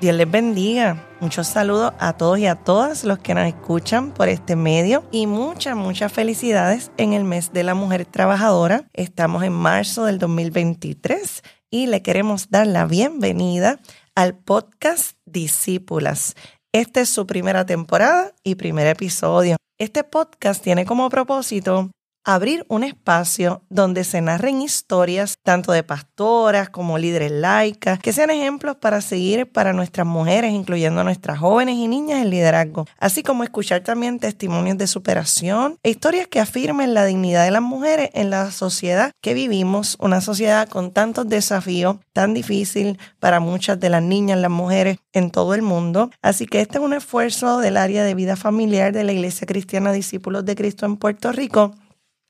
Dios les bendiga. Muchos saludos a todos y a todas los que nos escuchan por este medio y muchas, muchas felicidades en el mes de la mujer trabajadora. Estamos en marzo del 2023 y le queremos dar la bienvenida al podcast Discípulas. Esta es su primera temporada y primer episodio. Este podcast tiene como propósito abrir un espacio donde se narren historias tanto de pastoras como líderes laicas, que sean ejemplos para seguir para nuestras mujeres, incluyendo a nuestras jóvenes y niñas en liderazgo, así como escuchar también testimonios de superación e historias que afirmen la dignidad de las mujeres en la sociedad que vivimos, una sociedad con tantos desafíos, tan difícil para muchas de las niñas, las mujeres en todo el mundo. Así que este es un esfuerzo del área de vida familiar de la Iglesia Cristiana Discípulos de Cristo en Puerto Rico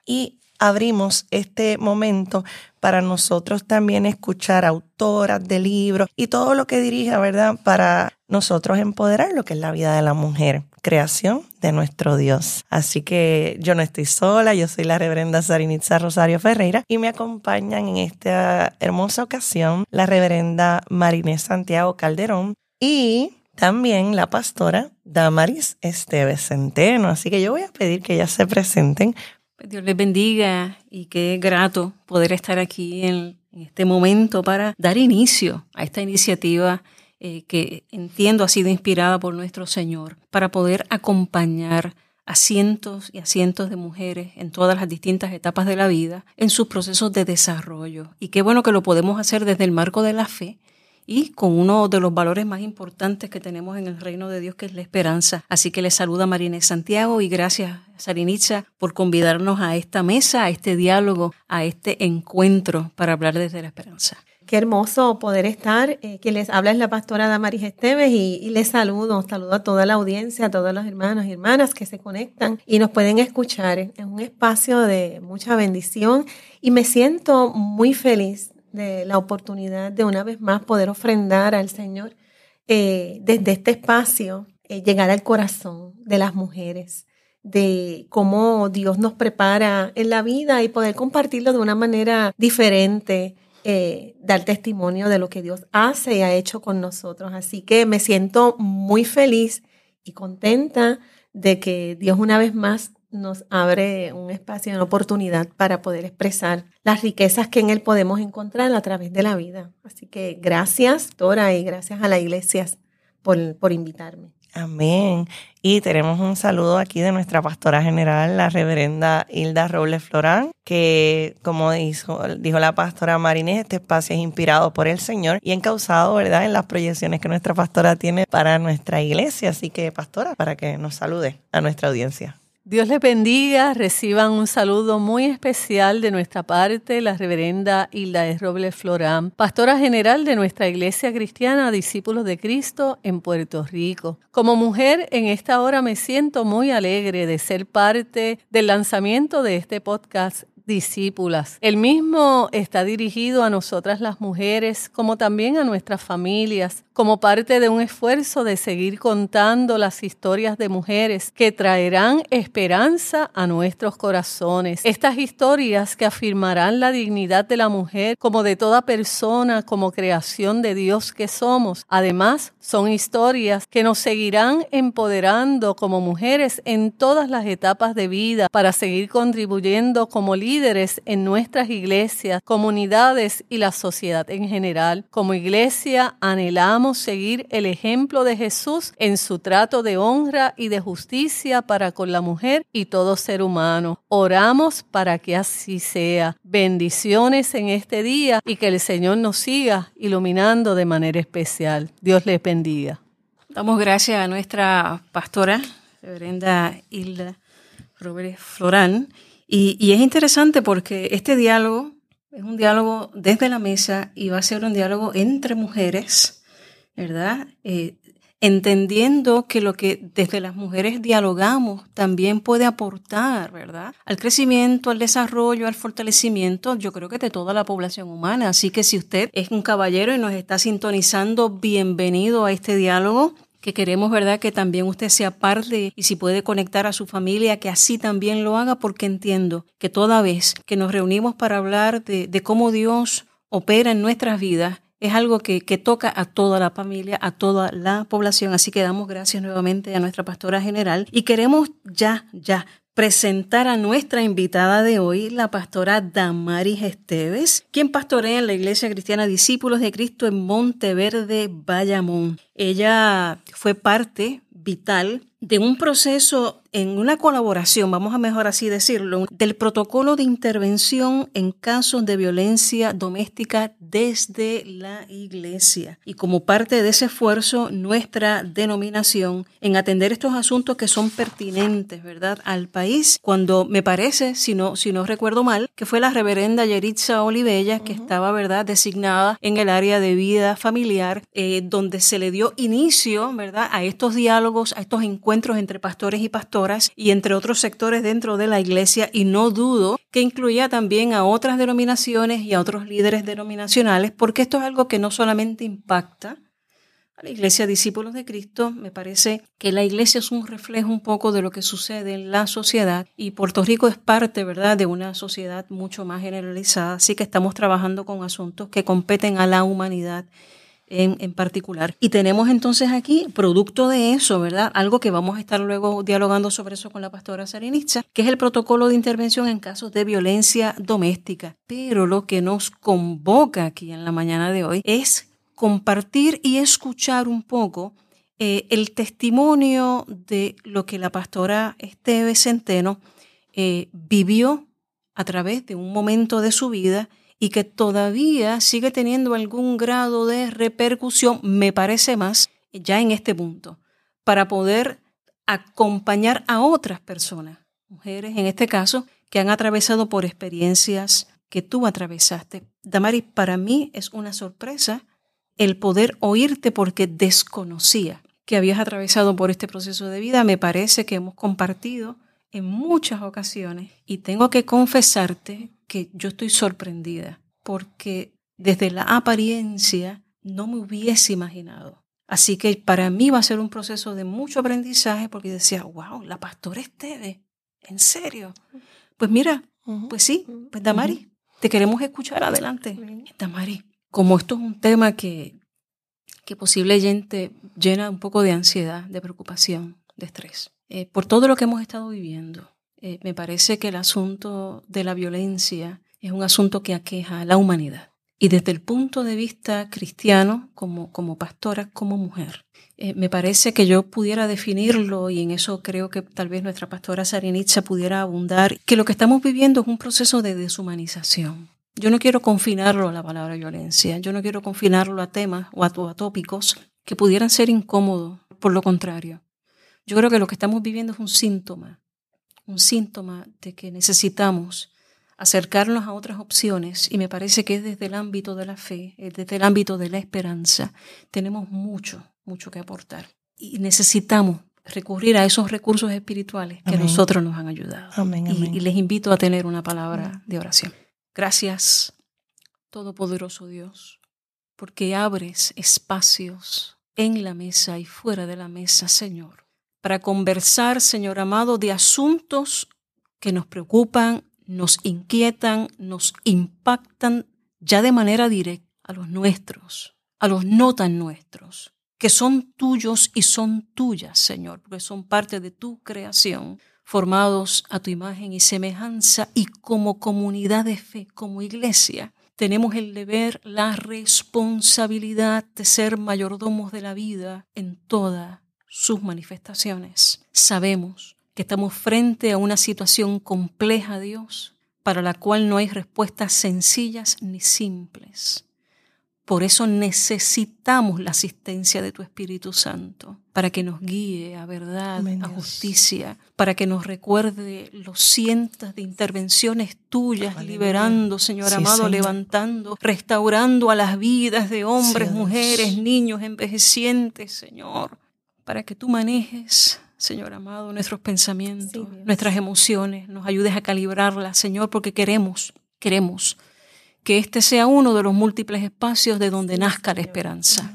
y abrimos este momento para nosotros también escuchar autoras de libros y todo lo que dirija, ¿verdad? Para nosotros empoderar lo que es la vida de la mujer, creación de nuestro Dios. Así que yo no estoy sola, yo soy la reverenda Sarinitza Rosario Ferreira y me acompañan en esta hermosa ocasión la reverenda Marinés Santiago Calderón y también la pastora Damaris Esteves Centeno. Así que yo voy a pedir que ellas se presenten Dios les bendiga y qué grato poder estar aquí en, este momento para dar inicio a esta iniciativa eh, que entiendo ha sido inspirada por nuestro Señor, para poder acompañar a cientos y a cientos de mujeres en todas las distintas etapas de la vida en sus procesos de desarrollo. Y qué bueno que lo podemos hacer desde el marco de la fe y con uno de los valores más importantes que tenemos en el reino de Dios, que es la esperanza. Así que les saluda Marina Santiago y gracias, Sarinitza, por convidarnos a esta mesa, a este diálogo, a este encuentro para hablar desde la esperanza. Qué hermoso poder estar. Eh, quien les habla es la pastora Damaris Esteves y, y, les saludo, saludo a toda la audiencia, a todos los hermanos y hermanas que se conectan y nos pueden escuchar. Es un espacio de mucha bendición y me siento muy feliz de la oportunidad de una vez más poder ofrendar al Señor eh, desde este espacio, eh, llegar al corazón de las mujeres, de cómo Dios nos prepara en la vida y poder compartirlo de una manera diferente, eh, dar testimonio de lo que Dios hace y ha hecho con nosotros. Así que me siento muy feliz y contenta de que Dios una vez más nos abre un espacio, una oportunidad para poder expresar las riquezas que en Él podemos encontrar a través de la vida. Así que gracias, Tora, y gracias a la iglesia por, por invitarme. Amén. Y tenemos un saludo aquí de nuestra pastora general, la reverenda Hilda Robles Florán, que como dijo, dijo la pastora Marinés, este espacio es inspirado por el Señor y encausado, ¿verdad?, en las proyecciones que nuestra pastora tiene para nuestra iglesia. Así que, pastora, para que nos salude a nuestra audiencia. Dios les bendiga, reciban un saludo muy especial de nuestra parte, la reverenda Hilda de Robles Florán, pastora general de nuestra Iglesia Cristiana Discípulos de Cristo en Puerto Rico. Como mujer, en esta hora me siento muy alegre de ser parte del lanzamiento de este podcast discípulas. El mismo está dirigido a nosotras las mujeres, como también a nuestras familias, como parte de un esfuerzo de seguir contando las historias de mujeres que traerán esperanza a nuestros corazones. Estas historias que afirmarán la dignidad de la mujer como de toda persona, como creación de Dios que somos. Además, son historias que nos seguirán empoderando como mujeres en todas las etapas de vida para seguir contribuyendo como líderes en nuestras iglesias, comunidades y la sociedad en general. Como iglesia anhelamos seguir el ejemplo de Jesús en su trato de honra y de justicia para con la mujer y todo ser humano. Oramos para que así sea. Bendiciones en este día y que el Señor nos siga iluminando de manera especial. Dios les bendiga. Damos gracias a nuestra pastora, reverenda Hilda Robert Florán. Y, es interesante porque este diálogo es un diálogo desde la mesa y va a ser un diálogo entre mujeres ¿verdad? Eh, entendiendo que lo que desde las mujeres dialogamos también puede aportar, ¿verdad? Al crecimiento, al desarrollo, al fortalecimiento, yo creo que de toda la población humana. Así que si usted es un caballero y nos está sintonizando, bienvenido a este diálogo que queremos, ¿verdad?, que también usted sea parte y si puede conectar a su familia, que así también lo haga, porque entiendo que toda vez que nos reunimos para hablar de, cómo Dios opera en nuestras vidas, es algo que, que, toca a toda la familia, a toda la población. Así que damos gracias nuevamente a nuestra pastora general y queremos ya, ya presentar a nuestra invitada de hoy, la pastora Damaris Esteves, quien pastorea en la Iglesia Cristiana Discípulos de Cristo en Monteverde, Bayamón. Ella fue parte vital de un proceso en una colaboración, vamos a mejor así decirlo, del protocolo de intervención en casos de violencia doméstica desde la iglesia. Y como parte de ese esfuerzo, nuestra denominación en atender estos asuntos que son pertinentes, ¿verdad?, al país, cuando me parece, si no, si no recuerdo mal, que fue la reverenda Yeritza Olivella, que estaba, ¿verdad?, designada en el área de vida familiar, eh, donde se le dio inicio, ¿verdad?, a estos diálogos, a estos encuentros entre pastores y y entre otros sectores dentro de la iglesia y no dudo que incluya también a otras denominaciones y a otros líderes denominacionales porque esto es algo que no solamente impacta a la iglesia discípulos de Cristo, me parece que la iglesia es un reflejo un poco de lo que sucede en la sociedad y Puerto Rico es parte, ¿verdad?, de una sociedad mucho más generalizada, así que estamos trabajando con asuntos que competen a la humanidad en, particular. Y tenemos entonces aquí, producto de eso, ¿verdad? Algo que vamos a estar luego dialogando sobre eso con la pastora Sarinitza, que es el protocolo de intervención en casos de violencia doméstica. Pero lo que nos convoca aquí en la mañana de hoy es compartir y escuchar un poco eh, el testimonio de lo que la pastora Esteve Centeno eh, vivió a través de un momento de su vida y que todavía sigue teniendo algún grado de repercusión, me parece más, ya en este punto, para poder acompañar a otras personas, mujeres en este caso, que han atravesado por experiencias que tú atravesaste. Damaris, para mí es una sorpresa el poder oírte porque desconocía que habías atravesado por este proceso de vida. Me parece que hemos compartido en muchas ocasiones y tengo que confesarte que yo estoy sorprendida porque desde la apariencia no me hubiese imaginado. Así que para mí va a ser un proceso de mucho aprendizaje porque decía, wow, la pastora Esteve, ¿en serio? Pues mira, pues sí, pues Damari, te queremos escuchar adelante. Damari, como esto es un tema que, que posiblemente llena un poco de ansiedad, de preocupación, de estrés, eh, por todo lo que hemos estado viviendo, eh, me parece que el asunto de la violencia es un asunto que aqueja a la humanidad. Y desde el punto de vista cristiano, como, como pastora, como mujer, eh, me parece que yo pudiera definirlo, y en eso creo que tal vez nuestra pastora Sarinitza pudiera abundar, que lo que estamos viviendo es un proceso de deshumanización. Yo no quiero confinarlo a la palabra violencia, yo no quiero confinarlo a temas o a tópicos que pudieran ser incómodos, por lo contrario. Yo creo que lo que estamos viviendo es un síntoma un síntoma de que necesitamos acercarnos a otras opciones y me parece que es desde el ámbito de la fe, desde el ámbito de la esperanza, tenemos mucho, mucho que aportar y necesitamos recurrir a esos recursos espirituales que nosotros nos han ayudado. y, les invito a tener una palabra de oración. Gracias, Todopoderoso Dios, porque abres espacios en la mesa y fuera de la mesa, Señor para conversar, Señor amado, de asuntos que nos preocupan, nos inquietan, nos impactan ya de manera directa a los nuestros, a los no tan nuestros, que son tuyos y son tuyas, Señor, porque son parte de tu creación, formados a tu imagen y semejanza, y como comunidad de fe, como iglesia, tenemos el deber, la responsabilidad de ser mayordomos de la vida en toda sus manifestaciones. Sabemos que estamos frente a una situación compleja, Dios, para la cual no hay respuestas sencillas ni simples. Por eso necesitamos la asistencia de tu Espíritu Santo, para que nos guíe a verdad, a justicia, para que nos recuerde los cientos de intervenciones tuyas, liberando, Señor amado, levantando, restaurando a las vidas de hombres, mujeres, niños, envejecientes, Señor para que tú manejes, Señor amado, nuestros pensamientos, nuestras emociones, nos ayudes a calibrarlas, Señor, porque queremos, queremos que este sea uno de los múltiples espacios de donde nazca la esperanza.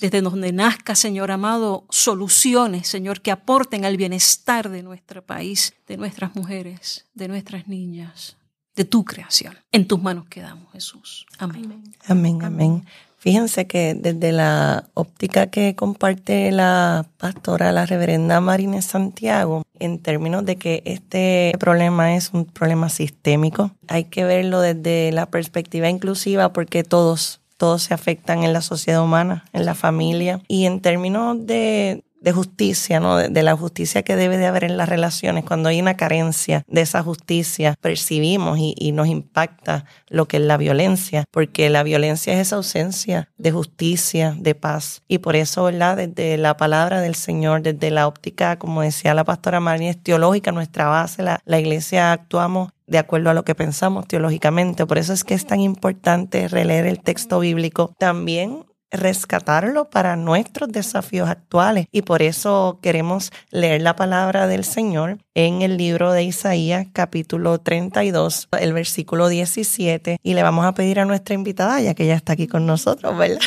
Desde donde nazca, Señor amado, soluciones, Señor, que aporten al bienestar de nuestro país, de nuestras mujeres, de nuestras niñas, de tu creación. En tus manos quedamos, Jesús. Amén. Amén, amén. Fíjense que desde la óptica que comparte la pastora, la reverenda Marínez Santiago, en términos de que este problema es un problema sistémico, hay que verlo desde la perspectiva inclusiva porque todos todos se afectan en la sociedad humana, en la familia. Y en términos de, de justicia, ¿no? De, la justicia que debe de haber en las relaciones. Cuando hay una carencia de esa justicia, percibimos y, nos impacta lo que es la violencia, porque la violencia es esa ausencia de justicia, de paz. Y por eso, ¿verdad? Desde la palabra del Señor, desde la óptica, como decía la pastora María, es teológica, nuestra base, la iglesia actuamos de acuerdo a lo que pensamos teológicamente. Por eso es que es tan importante releer el texto bíblico. También rescatarlo para nuestros desafíos actuales. Y por eso queremos leer la palabra del Señor en el libro de Isaías capítulo 32, el versículo 17. Y le vamos a pedir a nuestra invitada, ya que ella está aquí con nosotros, ¿verdad?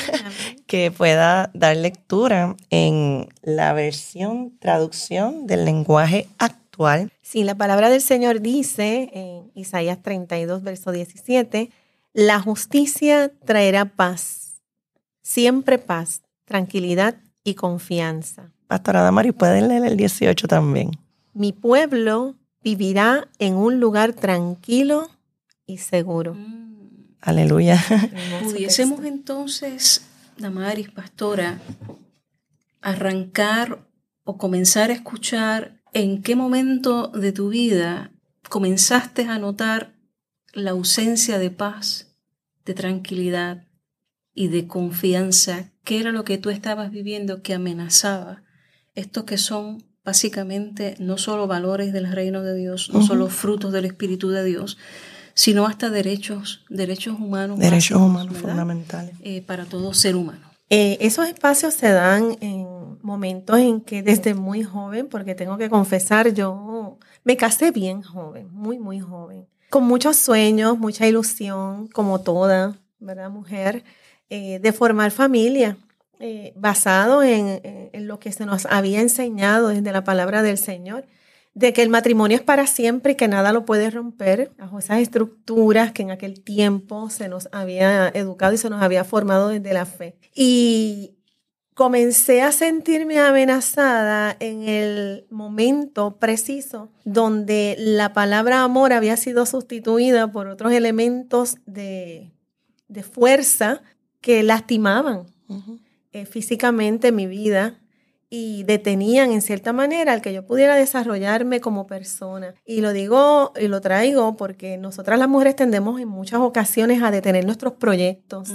que pueda dar lectura en la versión, traducción del lenguaje actual. Sí, la palabra del Señor dice en Isaías 32, verso 17, la justicia traerá paz siempre paz, tranquilidad y confianza. Pastora Damari, ¿pueden leer el 18 también? Mi pueblo vivirá en un lugar tranquilo y seguro. Mm. Aleluya. Pudiésemos entonces, Damaris, pastora, arrancar o comenzar a escuchar en qué momento de tu vida comenzaste a notar la ausencia de paz, de tranquilidad, y de confianza, qué era lo que tú estabas viviendo que amenazaba estos que son básicamente no solo valores del reino de Dios, no solo frutos del Espíritu de Dios, sino hasta derechos, derechos humanos. Derechos humanos fundamentales. Eh, para todo ser humano. Eh, esos espacios se dan en momentos en que desde muy joven, porque tengo que confesar, yo me casé bien joven, muy, muy joven, con muchos sueños, mucha ilusión, como toda, ¿verdad? Mujer. Eh, de formar familia, eh, basado en, en, lo que se nos había enseñado desde la palabra del Señor, de que el matrimonio es para siempre y que nada lo puede romper, bajo esas estructuras que en aquel tiempo se nos había educado y se nos había formado desde la fe. Y comencé a sentirme amenazada en el momento preciso donde la palabra amor había sido sustituida por otros elementos de, de fuerza que lastimaban eh, físicamente mi vida y detenían en cierta manera al que yo pudiera desarrollarme como persona. Y lo digo y lo traigo porque nosotras las mujeres tendemos en muchas ocasiones a detener nuestros proyectos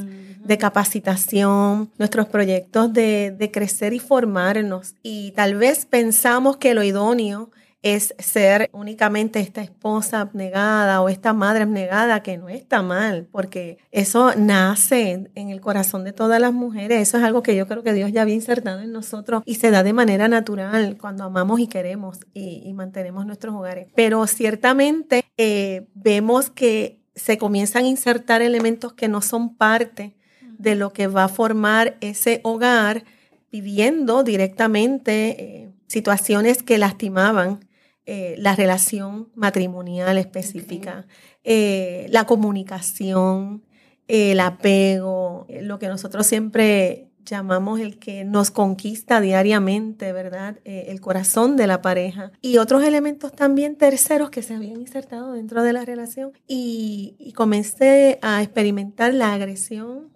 de capacitación, nuestros proyectos de, de crecer y formarnos. Y tal vez pensamos que lo idóneo es ser únicamente esta esposa abnegada o esta madre abnegada, que no está mal, porque eso nace en el corazón de todas las mujeres. Eso es algo que yo creo que Dios ya había insertado en nosotros y se da de manera natural cuando amamos y queremos y, mantenemos nuestros hogares. Pero ciertamente eh, vemos que se comienzan a insertar elementos que no son parte de lo que va a formar ese hogar, viviendo directamente eh, situaciones que lastimaban eh, la relación matrimonial específica, eh, la comunicación, el apego, eh, lo que nosotros siempre llamamos el que nos conquista diariamente, ¿verdad? el corazón de la pareja. Y otros elementos también terceros que se habían insertado dentro de la relación. Y, comencé a experimentar la agresión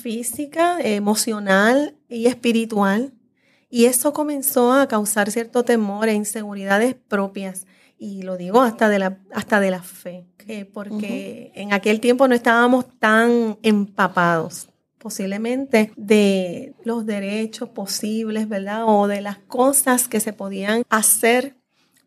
física, emocional y espiritual y eso comenzó a causar cierto temor e inseguridades propias. Y lo digo hasta de la, hasta de la fe, porque en aquel tiempo no estábamos tan empapados posiblemente de los derechos posibles, ¿verdad? O de las cosas que se podían hacer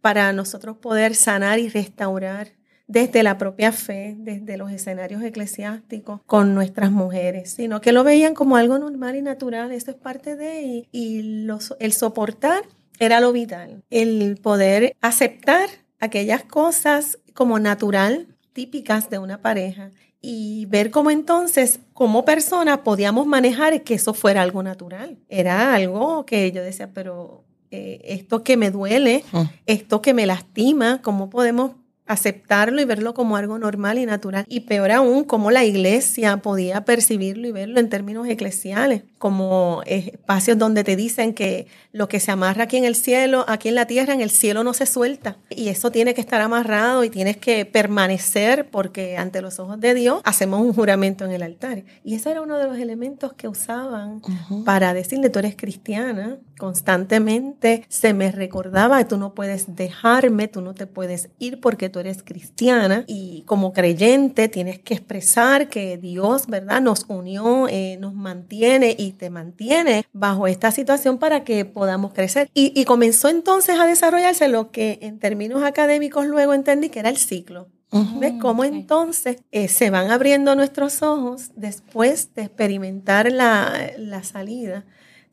para nosotros poder sanar y restaurar desde la propia fe, desde los escenarios eclesiásticos con nuestras mujeres, sino que lo veían como algo normal y natural, eso es parte de, y, el soportar era lo vital, el poder aceptar aquellas cosas como natural, típicas de una pareja, y ver cómo entonces, como persona, podíamos manejar que eso fuera algo natural. Era algo que yo decía, pero eh, esto que me duele, mm. esto que me lastima, ¿cómo podemos aceptarlo y verlo como algo normal y natural. Y peor aún, cómo la iglesia podía percibirlo y verlo en términos eclesiales, como espacios donde te dicen que lo que se amarra aquí en el cielo, aquí en la tierra, en el cielo no se suelta. Y eso tiene que estar amarrado y tienes que permanecer porque ante los ojos de Dios hacemos un juramento en el altar. Y ese era uno de los elementos que usaban para decirle, tú eres cristiana, constantemente se me recordaba, tú no puedes dejarme, tú no te puedes ir porque tú eres cristiana y como creyente tienes que expresar que Dios, ¿verdad? Nos unió, eh, nos mantiene y te mantiene bajo esta situación para que podamos crecer. Y, comenzó entonces a desarrollarse lo que en términos académicos luego entendí que era el ciclo. ¿Ves cómo entonces eh, se van abriendo nuestros ojos después de experimentar la, la salida?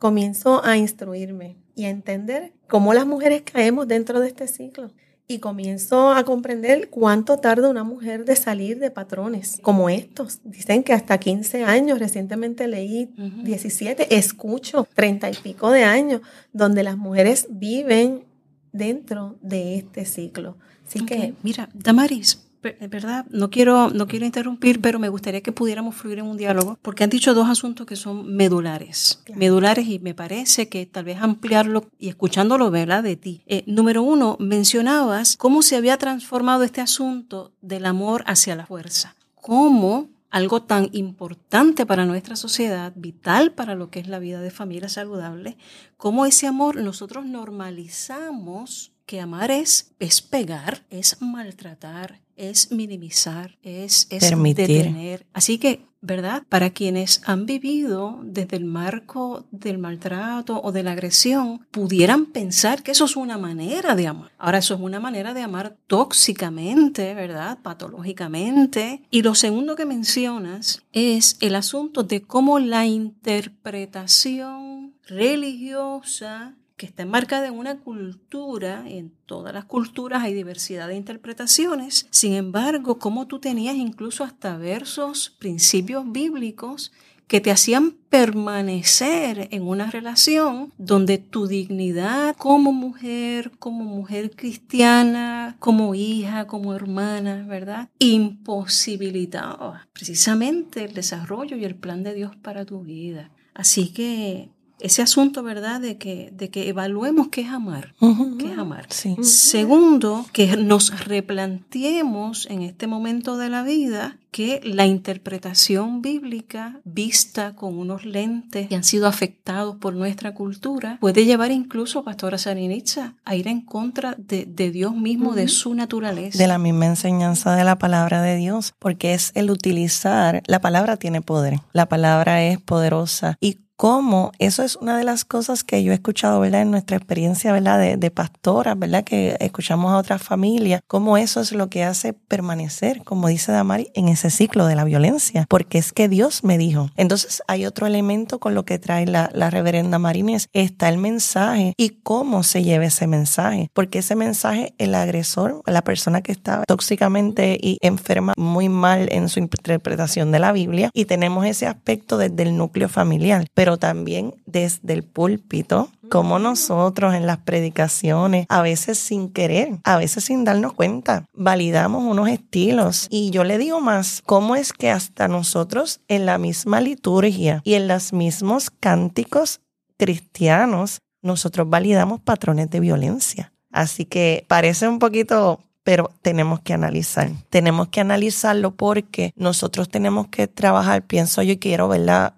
Comienzo a instruirme y a entender cómo las mujeres caemos dentro de este ciclo y comienzo a comprender cuánto tarda una mujer de salir de patrones como estos. Dicen que hasta 15 años, recientemente leí 17, escucho 30 y pico de años, donde las mujeres viven dentro de este ciclo. Así que... Mira, Damaris, ¿verdad? No quiero, no quiero interrumpir, pero me gustaría que pudiéramos fluir en un diálogo, porque han dicho dos asuntos que son medulares. Medulares y me parece que tal vez ampliarlo y escuchándolo, ¿verdad? De ti. Eh, número uno, mencionabas cómo se había transformado este asunto del amor hacia la fuerza. Cómo algo tan importante para nuestra sociedad, vital para lo que es la vida de familia saludable, cómo ese amor nosotros normalizamos que amar es, es pegar, es maltratar, es minimizar, es, es detener. Así que, ¿verdad? Para quienes han vivido desde el marco del maltrato o de la agresión, pudieran pensar que eso es una manera de amar. Ahora, eso es una manera de amar tóxicamente, ¿verdad? Patológicamente. Y lo segundo que mencionas es el asunto de cómo la interpretación religiosa que está enmarcada en una cultura, en todas las culturas hay diversidad de interpretaciones, sin embargo, como tú tenías incluso hasta versos, principios bíblicos que te hacían permanecer en una relación donde tu dignidad como mujer, como mujer cristiana, como hija, como hermana, ¿verdad? Imposibilitaba precisamente el desarrollo y el plan de Dios para tu vida. Así que ese asunto, ¿verdad? De que, de que evaluemos qué es amar. ¿Qué es amar? Segundo, que nos replanteemos en este momento de la vida que la interpretación bíblica vista con unos lentes que han sido afectados por nuestra cultura puede llevar incluso, Pastora Sarinitza, a ir en contra de, Dios mismo, de su naturaleza. De la misma enseñanza de la palabra de Dios, porque es el utilizar, la palabra tiene poder, la palabra es poderosa y cómo eso es una de las cosas que yo he escuchado, ¿verdad? En nuestra experiencia, ¿verdad? De, de pastoras, ¿verdad? Que escuchamos a otras familias, cómo eso es lo que hace permanecer, como dice Damari, en ese ciclo de la violencia, porque es que Dios me dijo. Entonces hay otro elemento con lo que trae la, reverenda Marines, está el mensaje y cómo se lleva ese mensaje, porque ese mensaje, el agresor, la persona que está tóxicamente y enferma muy mal en su interpretación de la Biblia, y tenemos ese aspecto desde el núcleo familiar pero también desde el púlpito, como nosotros en las predicaciones, a veces sin querer, a veces sin darnos cuenta, validamos unos estilos. Y yo le digo más, ¿cómo es que hasta nosotros en la misma liturgia y en los mismos cánticos cristianos, nosotros validamos patrones de violencia? Así que parece un poquito pero tenemos que analizar. Tenemos que analizarlo porque nosotros tenemos que trabajar, pienso yo, y quiero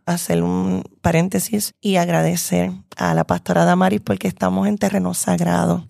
hacer un paréntesis y agradecer a la pastora Damaris porque estamos en terreno sagrado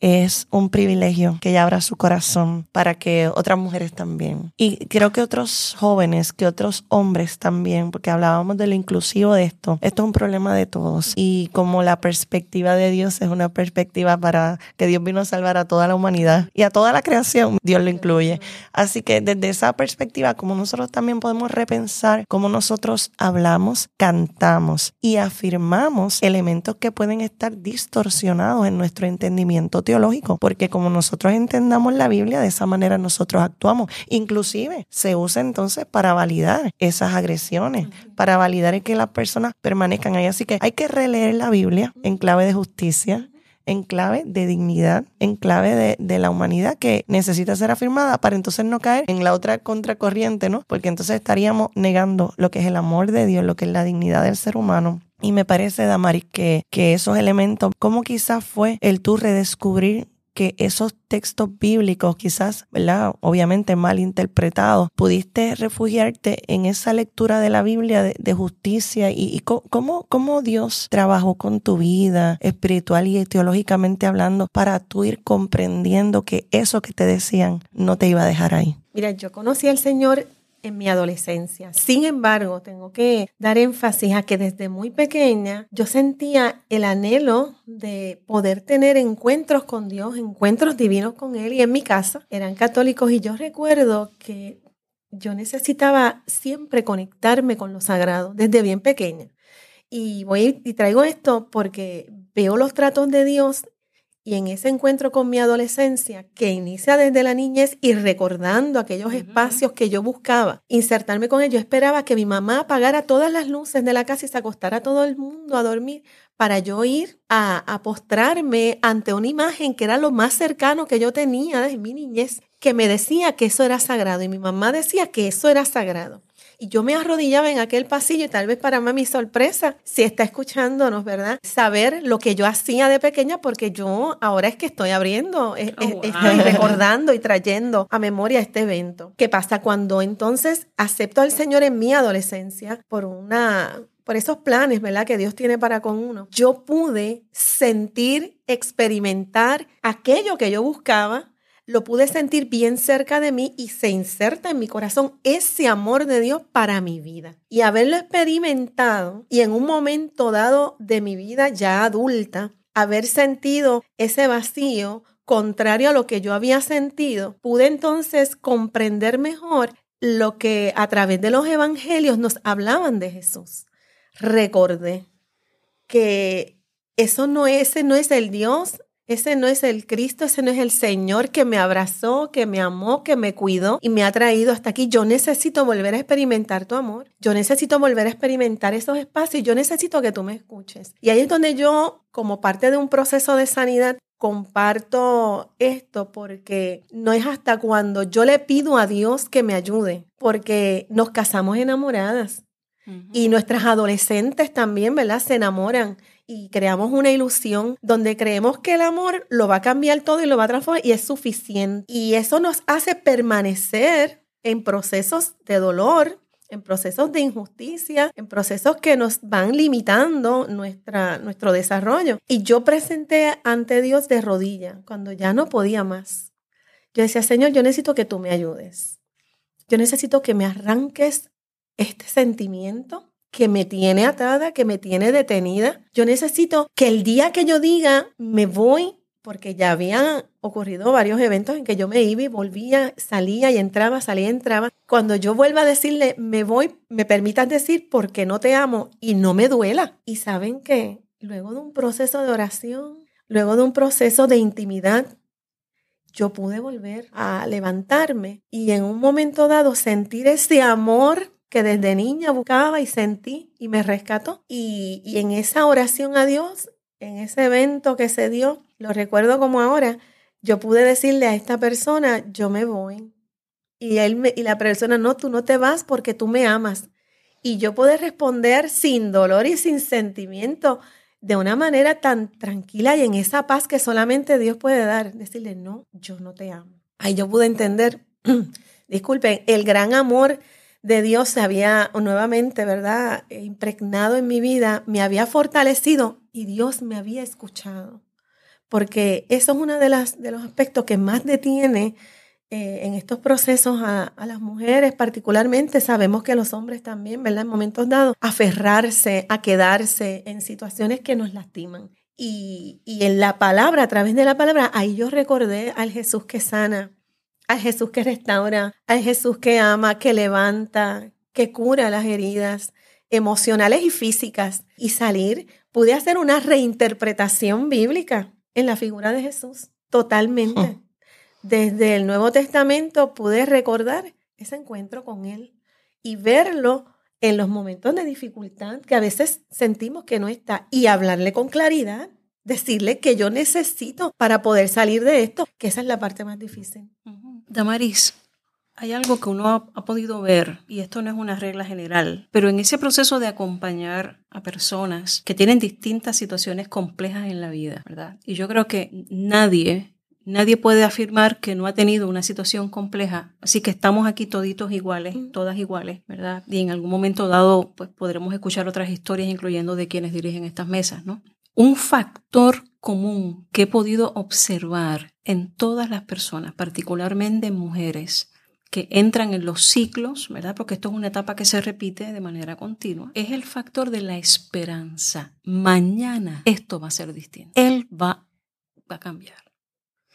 es un privilegio que ella abra su corazón para que otras mujeres también. Y creo que otros jóvenes, que otros hombres también, porque hablábamos de lo inclusivo de esto. Esto es un problema de todos. Y como la perspectiva de Dios es una perspectiva para que Dios vino a salvar a toda la humanidad y a toda la creación, Dios lo incluye. Así que desde esa perspectiva, como nosotros también podemos repensar cómo nosotros hablamos, cantamos y afirmamos elementos que pueden estar distorsionados en nuestro entendimiento teológico, porque como nosotros entendamos la Biblia, de esa manera nosotros actuamos. Inclusive se usa entonces para validar esas agresiones, para validar que las personas permanezcan ahí. Así que hay que releer la Biblia en clave de justicia, en clave de dignidad, en clave de, de, la humanidad que necesita ser afirmada para entonces no caer en la otra contracorriente, ¿no? Porque entonces estaríamos negando lo que es el amor de Dios, lo que es la dignidad del ser humano. Y me parece, Damaris, que, que esos elementos, como quizás fue el tú redescubrir que esos textos bíblicos, quizás, ¿verdad? Obviamente mal interpretados, pudiste refugiarte en esa lectura de la Biblia de, justicia y, cómo, cómo Dios trabajó con tu vida espiritual y teológicamente hablando para tú ir comprendiendo que eso que te decían no te iba a dejar ahí. Mira, yo conocí al Señor en mi adolescencia. Sin embargo, tengo que dar énfasis a que desde muy pequeña yo sentía el anhelo de poder tener encuentros con Dios, encuentros divinos con Él y en mi casa eran católicos y yo recuerdo que yo necesitaba siempre conectarme con lo sagrado desde bien pequeña. Y voy y traigo esto porque veo los tratos de Dios y en ese encuentro con mi adolescencia, que inicia desde la niñez y recordando aquellos espacios que yo buscaba, insertarme con ellos, yo esperaba que mi mamá apagara todas las luces de la casa y se acostara todo el mundo a dormir para yo ir a, a postrarme ante una imagen que era lo más cercano que yo tenía desde mi niñez, que me decía que eso era sagrado y mi mamá decía que eso era sagrado. Y yo me arrodillaba en aquel pasillo y tal vez para mí mi sorpresa, si está escuchándonos, ¿verdad? Saber lo que yo hacía de pequeña porque yo ahora es que estoy abriendo, oh, estoy recordando y trayendo a memoria este evento. ¿Qué pasa cuando entonces acepto al Señor en mi adolescencia por una por esos planes, ¿verdad? Que Dios tiene para con uno. Yo pude sentir, experimentar aquello que yo buscaba lo pude sentir bien cerca de mí y se inserta en mi corazón ese amor de Dios para mi vida. Y haberlo experimentado y en un momento dado de mi vida ya adulta, haber sentido ese vacío contrario a lo que yo había sentido, pude entonces comprender mejor lo que a través de los evangelios nos hablaban de Jesús. Recordé que eso no ese no es el Dios ese no es el Cristo, ese no es el Señor que me abrazó, que me amó, que me cuidó y me ha traído hasta aquí. Yo necesito volver a experimentar tu amor. Yo necesito volver a experimentar esos espacios. Yo necesito que tú me escuches. Y ahí es donde yo, como parte de un proceso de sanidad, comparto esto porque no es hasta cuando yo le pido a Dios que me ayude, porque nos casamos enamoradas. Y nuestras adolescentes también, ¿verdad? Se enamoran y creamos una ilusión donde creemos que el amor lo va a cambiar todo y lo va a transformar y es suficiente. Y eso nos hace permanecer en procesos de dolor, en procesos de injusticia, en procesos que nos van limitando nuestra, nuestro desarrollo. Y yo presenté ante Dios de rodilla cuando ya no podía más. Yo decía, Señor, yo necesito que tú me ayudes. Yo necesito que me arranques este sentimiento que me tiene atada, que me tiene detenida. Yo necesito que el día que yo diga me voy, porque ya habían ocurrido varios eventos en que yo me iba y volvía, salía y entraba, salía y entraba. Cuando yo vuelva a decirle me voy, me permitas decir porque no te amo y no me duela. Y saben que luego de un proceso de oración, luego de un proceso de intimidad, yo pude volver a levantarme y en un momento dado sentir ese amor que desde niña buscaba y sentí y me rescató. Y, en esa oración a Dios, en ese evento que se dio, lo recuerdo como ahora, yo pude decirle a esta persona, yo me voy. Y, él y la persona, no, tú no te vas porque tú me amas. Y yo pude responder sin dolor y sin sentimiento, de una manera tan tranquila y en esa paz que solamente Dios puede dar. Decirle, no, yo no te amo. Ahí yo pude entender, disculpen, el gran amor de Dios se había nuevamente, ¿verdad?, impregnado en mi vida, me había fortalecido y Dios me había escuchado. Porque eso es uno de, las, de los aspectos que más detiene eh, en estos procesos a, las mujeres, particularmente, sabemos que los hombres también, ¿verdad?, en momentos dados, aferrarse, a quedarse en situaciones que nos lastiman. Y, y en la palabra, a través de la palabra, ahí yo recordé al Jesús que sana, al Jesús que restaura, al Jesús que ama, que levanta, que cura las heridas emocionales y físicas. Y salir, pude hacer una reinterpretación bíblica en la figura de Jesús, totalmente. Desde el Nuevo Testamento pude recordar ese encuentro con Él y verlo en los momentos de dificultad que a veces sentimos que no está y hablarle con claridad decirle que yo necesito para poder salir de esto, que esa es la parte más difícil. Damaris, hay algo que uno ha, podido ver, y esto no es una regla general, pero en ese proceso de acompañar a personas que tienen distintas situaciones complejas en la vida, ¿verdad? Y yo creo que nadie, nadie puede afirmar que no ha tenido una situación compleja, así que estamos aquí toditos iguales, todas iguales, ¿verdad? Y en algún momento dado, pues podremos escuchar otras historias, incluyendo de quienes dirigen estas mesas, ¿no? Un factor común que he podido observar en todas las personas, particularmente en mujeres, que entran en los ciclos, ¿verdad? Porque esto es una etapa que se repite de manera continua, es el factor de la esperanza. Mañana esto va a ser distinto. Él va, a cambiar.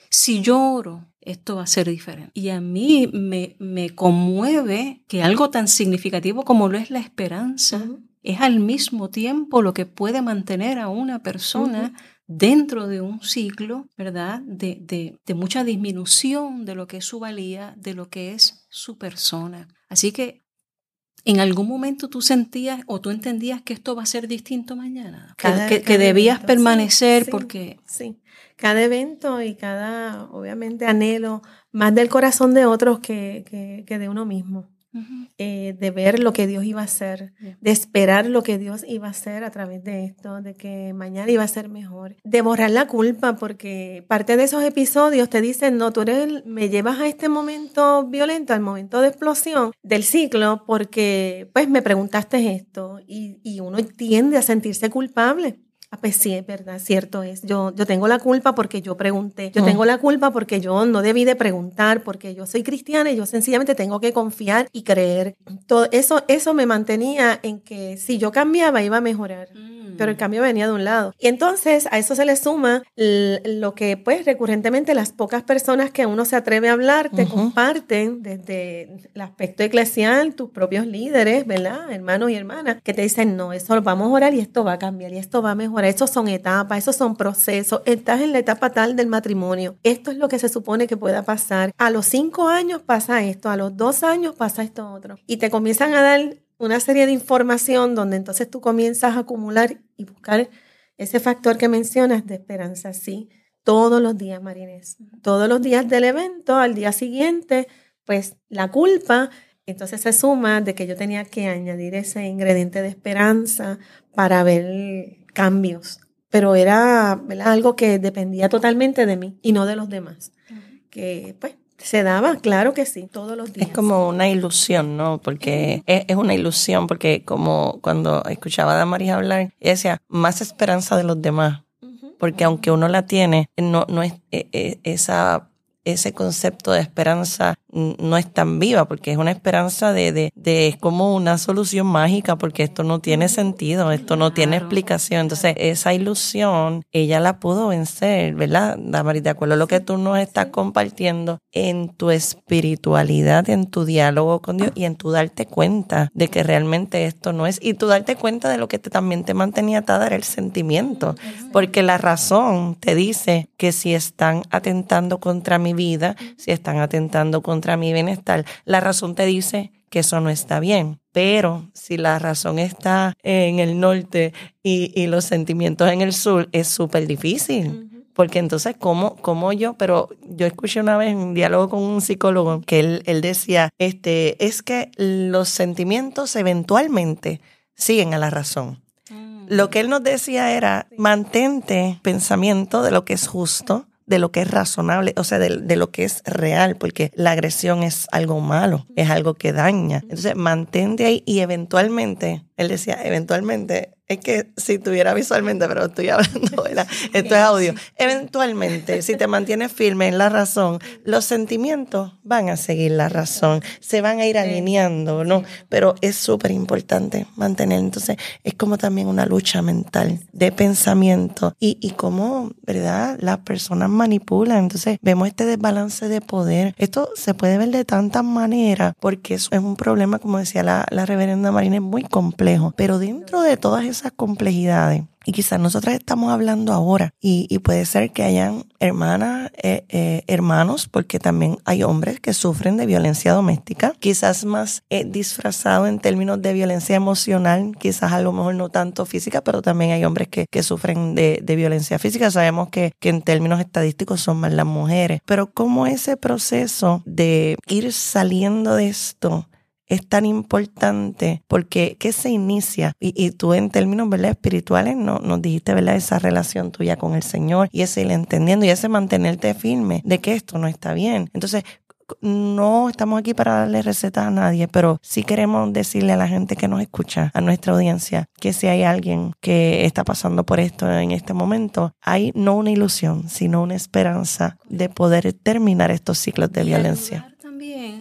Si lloro, esto va a ser diferente. Y a mí me, me conmueve que algo tan significativo como lo es la esperanza es al mismo tiempo lo que puede mantener a una persona dentro de un ciclo, ¿verdad? De, mucha disminución de lo que es su valía, de lo que es su persona. Así que ¿En algún momento tú sentías o tú entendías que esto va a ser distinto mañana? que, debías permanecer porque... Sí, cada evento y cada, obviamente, anhelo, más del corazón de otros que, que de uno mismo. Eh, de ver lo que Dios iba a hacer, de esperar lo que Dios iba a hacer a través de esto, de que mañana iba a ser mejor, de borrar la culpa, porque parte de esos episodios te dicen, no, tú eres, me llevas a este momento violento, al momento de explosión del ciclo, porque pues me preguntaste esto y, y uno tiende a sentirse culpable. Ah, pues sí, es verdad, cierto es. Yo, yo tengo la culpa porque yo pregunté. Yo tengo la culpa porque yo no debí de preguntar, porque yo soy cristiana y yo sencillamente tengo que confiar y creer. Todo eso, eso me mantenía en que si yo cambiaba iba a mejorar. Mm. Pero el cambio venía de un lado. Y entonces a eso se le suma lo que pues recurrentemente las pocas personas que uno se atreve a hablar te comparten desde el aspecto eclesial, tus propios líderes, ¿verdad? Hermanos y hermanas, que te dicen, no, eso lo vamos a orar y esto va a cambiar y esto va a mejorar esos son etapas, esos son procesos. Estás en la etapa tal del matrimonio. Esto es lo que se supone que pueda pasar. A los cinco años pasa esto, a los dos años pasa esto otro. Y te comienzan a dar una serie de información donde entonces tú comienzas a acumular y buscar ese factor que mencionas de esperanza, sí, todos los días, Marinés. Todos los días del evento, al día siguiente, pues la culpa entonces se suma de que yo tenía que añadir ese ingrediente de esperanza para ver cambios, pero era algo que dependía totalmente de mí y no de los demás. Que pues se daba, claro que sí, todos los días. Es como una ilusión, ¿no? Porque es, una ilusión, porque como cuando escuchaba a María hablar, ella decía, más esperanza de los demás. Porque aunque uno la tiene, no, no es e, e, esa ese concepto de esperanza no es tan viva, porque es una esperanza de, de, de, es como una solución mágica, porque esto no tiene sentido, esto no tiene explicación. Entonces, esa ilusión, ella la pudo vencer, ¿verdad, Damaris? De acuerdo a lo que tú nos estás compartiendo en tu espiritualidad, en tu diálogo con Dios y en tu darte cuenta de que realmente esto no es, y tú darte cuenta de lo que te, también te mantenía atada era el sentimiento, porque la razón te dice que si están atentando contra mi vida, si están atentando contra mi bienestar, la razón te dice que eso no está bien. Pero si la razón está en el norte y, los sentimientos en el sur, es súper difícil. Porque entonces, ¿cómo, ¿cómo yo? Pero yo escuché una vez un diálogo con un psicólogo que él, él decía, este, es que los sentimientos eventualmente siguen a la razón. Mm. Lo que él nos decía era, mantente pensamiento de lo que es justo, de lo que es razonable, o sea, de, lo que es real, porque la agresión es algo malo, es algo que daña. Entonces, mantente ahí y eventualmente, él decía, eventualmente es que si tuviera visualmente, pero estoy hablando, esto es audio. Eventualmente, si te mantienes firme en la razón, los sentimientos van a seguir la razón, se van a ir alineando, ¿no? Pero es súper importante mantener. Entonces, es como también una lucha mental de pensamiento y, y cómo, ¿verdad? Las personas manipulan. Entonces, vemos este desbalance de poder. Esto se puede ver de tantas maneras porque eso es un problema, como decía la, la reverenda Marina, es muy complejo. Pero dentro de todas esas complejidades, y quizás nosotras estamos hablando ahora y, y puede ser que hayan hermanas, eh, eh, hermanos, porque también hay hombres que sufren de violencia doméstica, quizás más eh, disfrazado en términos de violencia emocional, quizás a lo mejor no tanto física, pero también hay hombres que, que sufren de, de, violencia física. Sabemos que, que en términos estadísticos son más las mujeres, pero como ese proceso de ir saliendo de esto, es tan importante porque ¿qué se inicia? Y, tú en términos ¿verdad? espirituales no, nos dijiste ¿verdad? esa relación tuya con el Señor y ese ir entendiendo y ese mantenerte firme de que esto no está bien. Entonces, no estamos aquí para darle recetas a nadie, pero sí queremos decirle a la gente que nos escucha, a nuestra audiencia, que si hay alguien que está pasando por esto en este momento, hay no una ilusión, sino una esperanza de poder terminar estos ciclos de violencia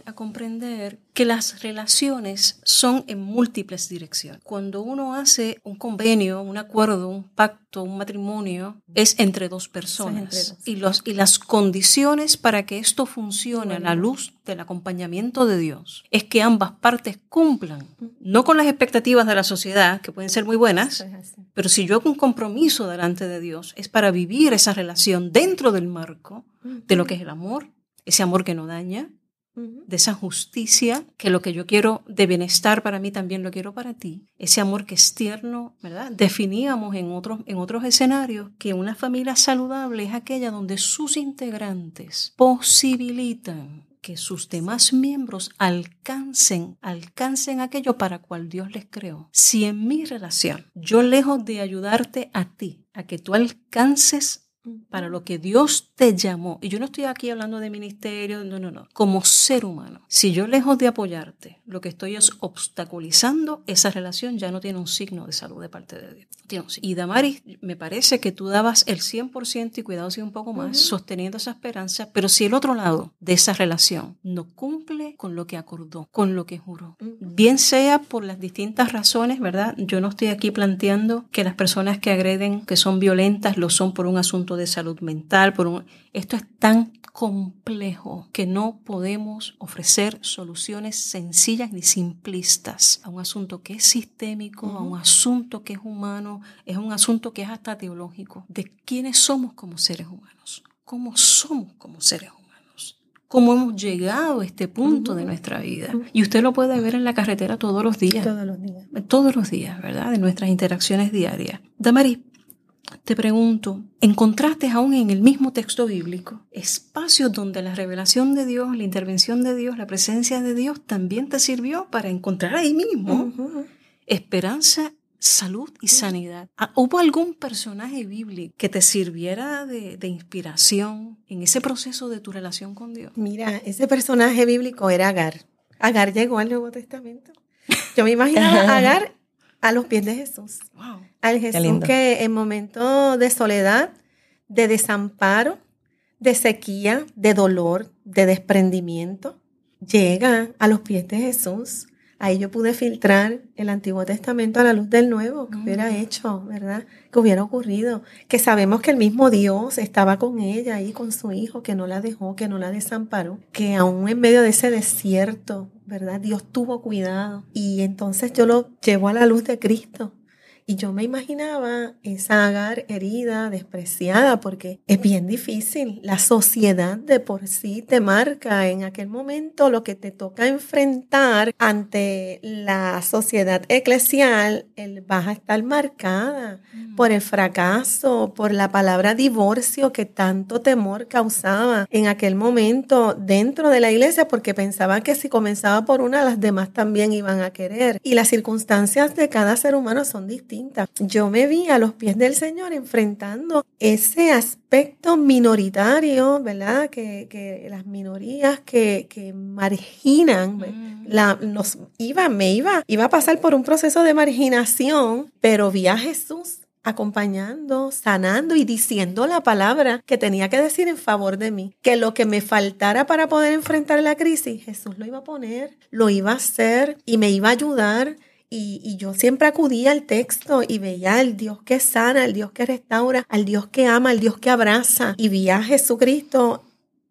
a comprender que las relaciones son en múltiples direcciones. Cuando uno hace un convenio, un acuerdo, un pacto, un matrimonio, es entre dos personas. Y, los, y las condiciones para que esto funcione a la luz del acompañamiento de Dios es que ambas partes cumplan, no con las expectativas de la sociedad, que pueden ser muy buenas, pero si yo hago un compromiso delante de Dios, es para vivir esa relación dentro del marco de lo que es el amor, ese amor que no daña, de esa justicia, que lo que yo quiero de bienestar para mí también lo quiero para ti, ese amor que es tierno, ¿verdad? Definíamos en otros, en otros escenarios que una familia saludable es aquella donde sus integrantes posibilitan que sus demás miembros alcancen, alcancen aquello para cual Dios les creó. Si en mi relación yo lejos de ayudarte a ti, a que tú alcances para lo que Dios te llamó. Y yo no estoy aquí hablando de ministerio, no, no, no. Como ser humano, si yo lejos de apoyarte, lo que estoy es obstaculizando, esa relación ya no tiene un signo de salud de parte de Dios. Y Damaris, me parece que tú dabas el 100% y cuidado si un poco más, sosteniendo esa esperanza, pero si el otro lado de esa relación no cumple con lo que acordó, con lo que juró, bien sea por las distintas razones, ¿verdad? Yo no estoy aquí planteando que las personas que agreden, que son violentas, lo son por un asunto de salud mental, por un... Esto es tan complejo que no podemos ofrecer soluciones sencillas ni simplistas a un asunto que es sistémico, a un asunto que es humano, es un asunto que es hasta teológico, de quiénes somos como seres humanos, cómo somos como seres humanos, cómo hemos llegado a este punto de nuestra vida. Y usted lo puede ver en la carretera todos los días. Todos los días. Todos los días, ¿verdad? De nuestras interacciones diarias. Damaris, te pregunto, ¿encontraste aún en el mismo texto bíblico espacios donde la revelación de Dios, la intervención de Dios, la presencia de Dios también te sirvió para encontrar ahí mismo esperanza, salud y sanidad? Ah, ¿Hubo algún personaje bíblico que te sirviera de, inspiración en ese proceso de tu relación con Dios? Mira, ese personaje bíblico era Agar. Agar llegó al Nuevo Testamento. Yo me imaginaba a Agar a los pies de Jesús. Al Jesús que en momentos de soledad, de desamparo, de sequía, de dolor, de desprendimiento, llega a los pies de Jesús. Ahí yo pude filtrar el Antiguo Testamento a la luz del Nuevo, que hubiera mm. hecho, ¿verdad? Que hubiera ocurrido. Que sabemos que el mismo Dios estaba con ella ahí, con su hijo, que no la dejó, que no la desamparó, que aún en medio de ese desierto, ¿verdad? Dios tuvo cuidado. Y entonces yo lo llevo a la luz de Cristo. Y yo me imaginaba esa Agar herida, despreciada, porque es bien difícil. La sociedad de por sí te marca en aquel momento lo que te toca enfrentar ante la sociedad eclesial. El, vas a estar marcada mm. por el fracaso, por la palabra divorcio que tanto temor causaba en aquel momento dentro de la iglesia, porque pensaban que si comenzaba por una, las demás también iban a querer. Y las circunstancias de cada ser humano son distintas yo me vi a los pies del Señor enfrentando ese aspecto minoritario, ¿verdad? Que, las minorías que, marginan, mm. la, nos iba, me iba, iba a pasar por un proceso de marginación, pero vi a Jesús acompañando, sanando y diciendo la palabra que tenía que decir en favor de mí. Que lo que me faltara para poder enfrentar la crisis, Jesús lo iba a poner, lo iba a hacer y me iba a ayudar y, yo siempre acudía al texto y veía al Dios que sana, al Dios que restaura, al Dios que ama, al Dios que abraza. Y vi a Jesucristo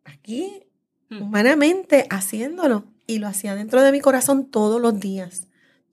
aquí, hmm. humanamente, haciéndolo. Y lo hacía dentro de mi corazón todos los días.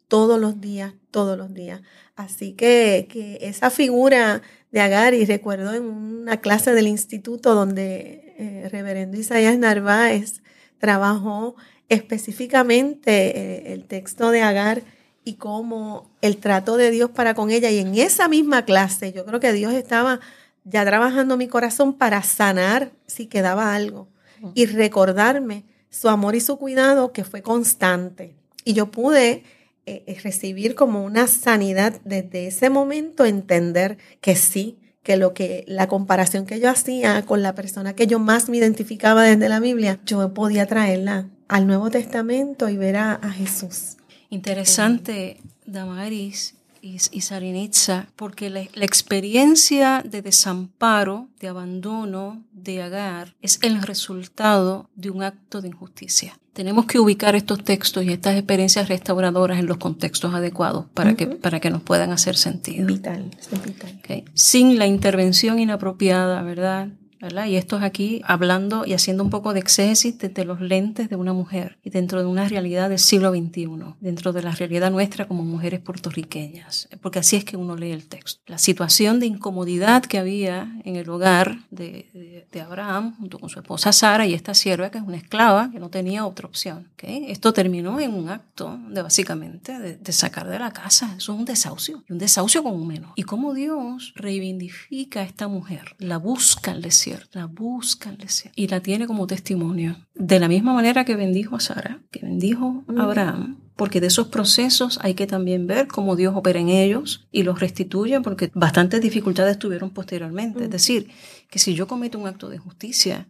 todos los días, todos los días. Así que, que esa figura de Agar, y recuerdo en una clase del instituto donde eh, reverendo Isaías Narváez trabajó específicamente eh, el texto de Agar y cómo el trato de Dios para con ella. Y en esa misma clase yo creo que Dios estaba ya trabajando mi corazón para sanar si quedaba algo y recordarme su amor y su cuidado que fue constante. Y yo pude eh, eh, recibir como una sanidad desde ese momento, entender que sí, que lo que la comparación que yo hacía con la persona que yo más me identificaba desde la Biblia, yo podía traerla al Nuevo Testamento y ver a, Jesús. Interesante, Damaris, y, Sarinitza, porque la, experiencia de desamparo, de abandono, de Agar, es el resultado de un acto de injusticia. Tenemos que ubicar estos textos y estas experiencias restauradoras en los contextos adecuados para, que, para que nos puedan hacer sentido. Vital, es vital. Sin la intervención inapropiada, ¿verdad? Y esto es aquí hablando y haciendo un poco de exégesis desde los lentes de una mujer y dentro de una realidad del siglo XXI, dentro de la realidad nuestra como mujeres puertorriqueñas, porque así es que uno lee el texto. La situación de incomodidad que había en el hogar de, de, Abraham junto con su esposa Sara y esta sierva que es una esclava que no tenía otra opción. Esto terminó en un acto de básicamente de, sacar de la casa. Eso es un desahucio, un desahucio con un menor. Y cómo Dios reivindica a esta mujer, la busca al desierto la busca el desierto y la tiene como testimonio. De la misma manera que bendijo a Sara, que bendijo a Abraham, porque de esos procesos hay que también ver cómo Dios opera en ellos y los restituye, porque bastantes dificultades tuvieron posteriormente. Es decir, que si yo cometo un acto de justicia,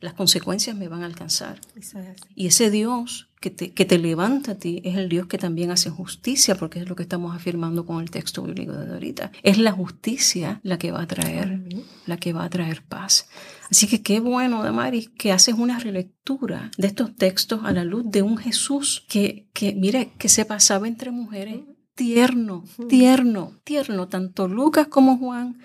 las consecuencias me van a alcanzar. Y ese Dios que te, que te levanta a ti es el Dios que también hace justicia, porque es lo que estamos afirmando con el texto bíblico de ahorita. Es la justicia la que va a traer, la que va a traer paz. Así que qué bueno, Damaris, que haces una relectura de estos textos a la luz de un Jesús que, que mire, que se pasaba entre mujeres tierno, tierno, tierno, tanto Lucas como Juan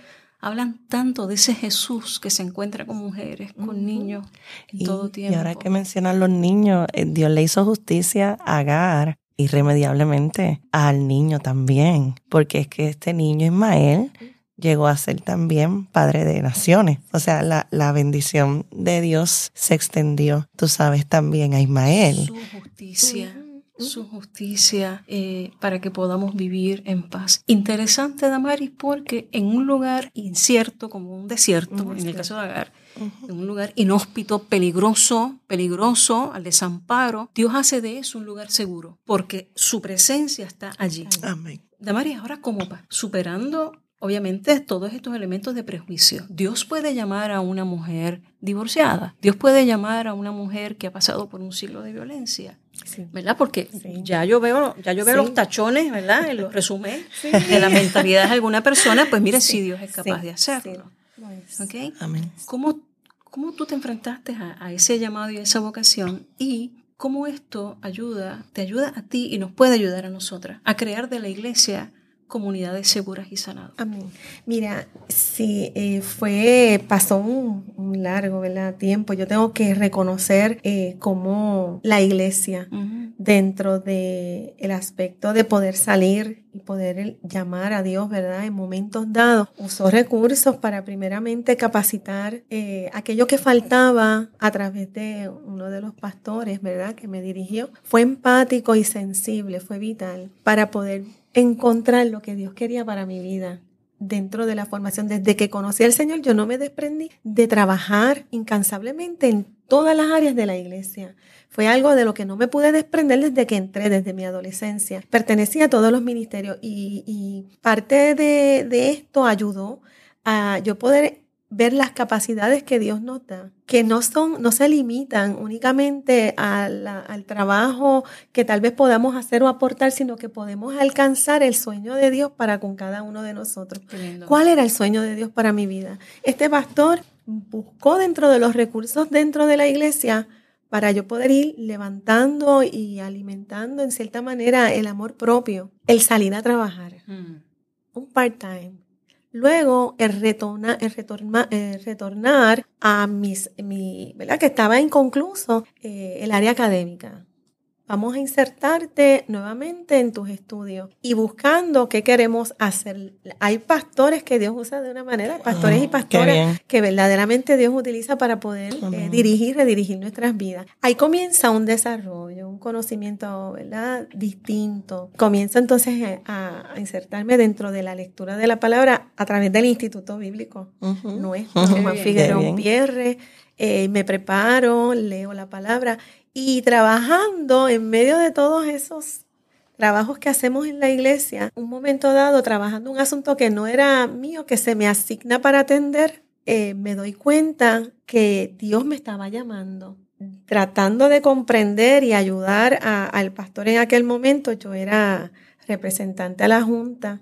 hablan tanto de ese Jesús que se encuentra con mujeres, con niños en todo tiempo. Y ahora que mencionan los niños, eh, Dios le hizo justicia a Agar irremediablemente al niño también, porque es que este niño Ismael llegó a ser también padre de naciones. O sea, la, la bendición de Dios se extendió, tú sabes, también a Ismael. Su justicia su justicia eh, para que podamos vivir en paz. Interesante, Damaris, porque en un lugar incierto, como un desierto, en el caso de Agar, en un lugar inhóspito, peligroso, peligroso, al desamparo, Dios hace de eso un lugar seguro, porque su presencia está allí. Amén. Damaris, ahora cómo va? Superando obviamente todos estos elementos de prejuicio. Dios puede llamar a una mujer divorciada, Dios puede llamar a una mujer que ha pasado por un siglo de violencia, ¿verdad? Porque ya yo veo, ya yo veo los tachones, ¿verdad? En los de la mentalidad de alguna persona, pues mire si Dios es capaz de hacerlo. ¿Okay? Amén. ¿Cómo, ¿Cómo tú te enfrentaste a, a ese llamado y a esa vocación? Y cómo esto ayuda, te ayuda a ti y nos puede ayudar a nosotras a crear de la iglesia comunidades seguras y sanadas. Amén. Mira, sí, eh, fue, pasó un, largo ¿verdad? tiempo. Yo tengo que reconocer eh, cómo la iglesia, dentro del el aspecto de poder salir y poder llamar a Dios, ¿verdad? En momentos dados, usó recursos para primeramente capacitar eh, aquello que faltaba a través de uno de los pastores, ¿verdad? Que me dirigió. Fue empático y sensible, fue vital para poder encontrar lo que Dios quería para mi vida dentro de la formación. Desde que conocí al Señor, yo no me desprendí de trabajar incansablemente en todas las áreas de la iglesia. Fue algo de lo que no me pude desprender desde que entré, desde mi adolescencia. Pertenecía a todos los ministerios y, parte de, de esto ayudó a yo poder ver las capacidades que Dios nos da, que no son, no se limitan únicamente al trabajo que tal vez podamos hacer o aportar, sino que podemos alcanzar el sueño de Dios para con cada uno de nosotros. ¿Cuál era el sueño de Dios para mi vida? Este pastor buscó dentro de los recursos dentro de la iglesia para yo poder ir levantando y alimentando en cierta manera el amor propio, el salir a trabajar, mm. un part-time Luego, el, retorna, el, retornar a mis, mi, ¿verdad? Que estaba inconcluso eh, el área académica. Vamos a insertarte nuevamente en tus estudios y buscando qué queremos hacer. Hay pastores que Dios usa de una manera, pastores y pastoras que verdaderamente Dios utiliza para poder eh, dirigir, redirigir nuestras vidas. Ahí comienza un desarrollo, un conocimiento, ¿verdad? Distinto. Comienzo entonces eh, a, insertarme dentro de la lectura de la palabra a través del Instituto Bíblico nuestro, Juan Figueroa Pierre. Eh, me preparo, leo la palabra y trabajando en medio de todos esos trabajos que hacemos en la iglesia, un momento dado trabajando un asunto que no era mío, que se me asigna para atender, eh, me doy cuenta que Dios me estaba llamando. Tratando de comprender y ayudar al pastor en aquel momento, yo era representante a la junta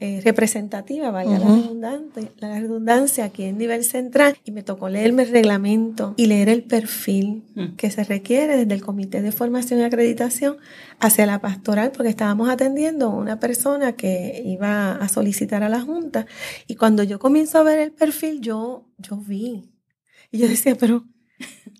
eh, representativa, valga la, redundancia, la redundancia, aquí en nivel central, y me tocó leerme el reglamento y leer el perfil mm. que se requiere desde el Comité de Formación y Acreditación hacia la pastoral, porque estábamos atendiendo a una persona que iba a solicitar a la Junta. Y cuando yo comienzo a ver el perfil, yo, yo vi. Y yo decía, pero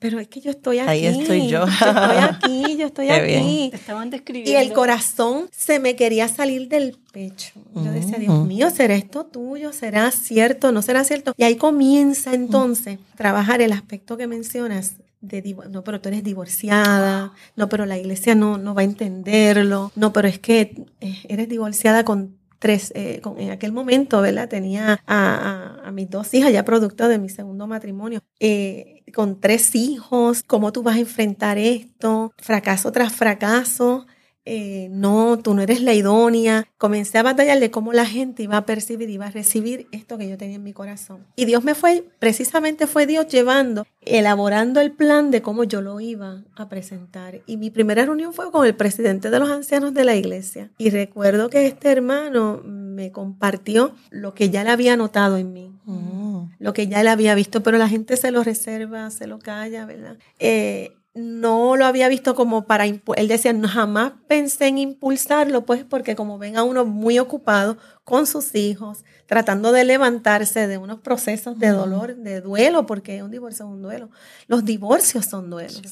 pero es que yo estoy aquí. Ahí estoy yo. yo estoy aquí, yo estoy aquí. estaban describiendo. Y el corazón se me quería salir del pecho. Yo decía, Dios mío, ¿será esto tuyo? ¿Será cierto? ¿No será cierto? Y ahí comienza entonces a trabajar el aspecto que mencionas. De, no, pero tú eres divorciada, no, pero la iglesia no, no va a entenderlo, no, pero es que eh, eres divorciada con tres, eh, en aquel momento, ¿verdad? Tenía a, mis dos hijas ya producto de mi segundo matrimonio, eh, con tres hijos, ¿cómo tú vas a enfrentar esto? Fracaso tras fracaso. Eh, no, tú no eres la idónea. Comencé a batallar de cómo la gente iba a percibir, iba a recibir esto que yo tenía en mi corazón. Y Dios me fue, precisamente fue Dios llevando, elaborando el plan de cómo yo lo iba a presentar. Y mi primera reunión fue con el presidente de los ancianos de la iglesia. Y recuerdo que este hermano me compartió lo que ya le había notado en mí, mm. Lo que ya le había visto, pero la gente se lo reserva, se lo calla, ¿verdad? Eh, no lo había visto como para, él decía, no, jamás pensé en impulsarlo, pues porque como ven a uno muy ocupado con sus hijos, tratando de levantarse de unos procesos de dolor, de duelo, porque un divorcio es un duelo. Los divorcios son duelos.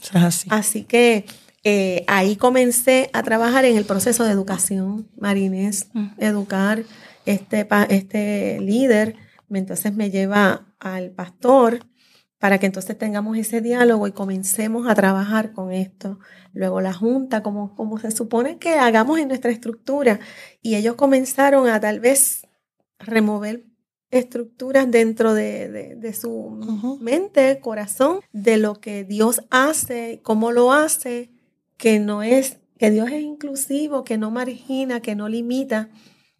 Así. que eh, ahí comencé a trabajar en el proceso de educación, Marinés, educar este, este líder. Entonces me lleva al pastor para que entonces tengamos ese diálogo y comencemos a trabajar con esto. Luego la junta, como, como se supone que hagamos en nuestra estructura. Y ellos comenzaron a tal vez remover estructuras dentro de, de, su mente, corazón, de lo que Dios hace, cómo lo hace, que no es, que Dios es inclusivo, que no margina, que no limita,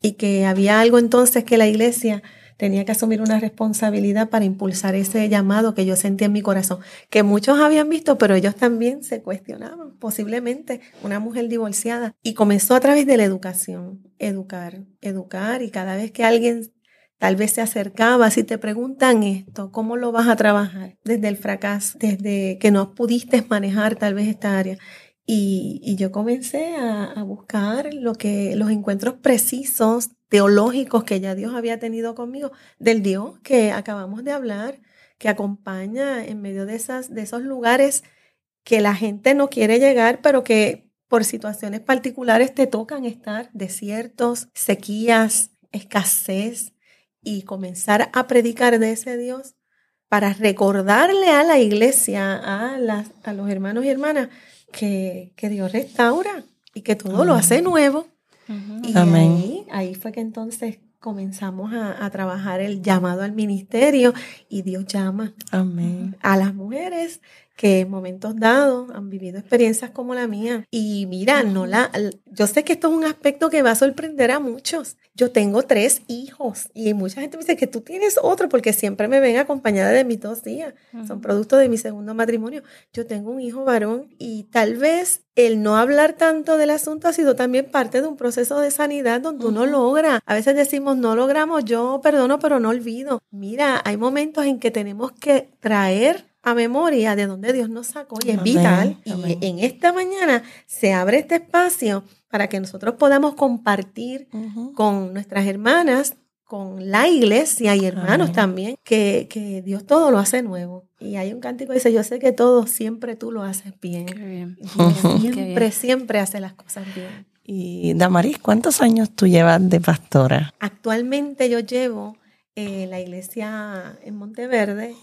y que había algo entonces que la iglesia tenía que asumir una responsabilidad para impulsar ese llamado que yo sentía en mi corazón, que muchos habían visto, pero ellos también se cuestionaban, posiblemente una mujer divorciada. Y comenzó a través de la educación, educar, educar, y cada vez que alguien tal vez se acercaba, si te preguntan esto, ¿cómo lo vas a trabajar? Desde el fracaso, desde que no pudiste manejar tal vez esta área. Y, yo comencé a, buscar lo que, los encuentros precisos teológicos que ya Dios había tenido conmigo, del Dios que acabamos de hablar, que acompaña en medio de, esas, de esos lugares que la gente no quiere llegar, pero que por situaciones particulares te tocan estar, desiertos, sequías, escasez, y comenzar a predicar de ese Dios para recordarle a la iglesia, a, las, a los hermanos y hermanas, que, que Dios restaura y que todo lo hace nuevo y Ahí, ahí fue que entonces comenzamos a, a, trabajar el llamado al ministerio y Dios llama Amén. a las mujeres que en momentos dados han vivido experiencias como la mía. Y mira, no la, yo sé que esto es un aspecto que va a sorprender a muchos. Yo tengo tres hijos y mucha gente me dice que tú tienes otro porque siempre me ven acompañada de mis dos hijas. Son producto de mi segundo matrimonio. Yo tengo un hijo varón y tal vez el no hablar tanto del asunto ha sido también parte de un proceso de sanidad donde uno logra. A veces decimos, no logramos, yo perdono, pero no olvido. Mira, hay momentos en que tenemos que traer a memoria de donde Dios nos sacó y es vital. Y en esta mañana se abre este espacio para que nosotros podamos compartir con nuestras hermanas con la iglesia y hermanos también, que, que, Dios todo lo hace nuevo. Y hay un cántico que dice, yo sé que todo siempre tú lo haces bien. bien. Siempre, siempre hace las cosas bien. Y Damaris, ¿cuántos años tú llevas de pastora? Actualmente yo llevo eh, la iglesia en Monteverde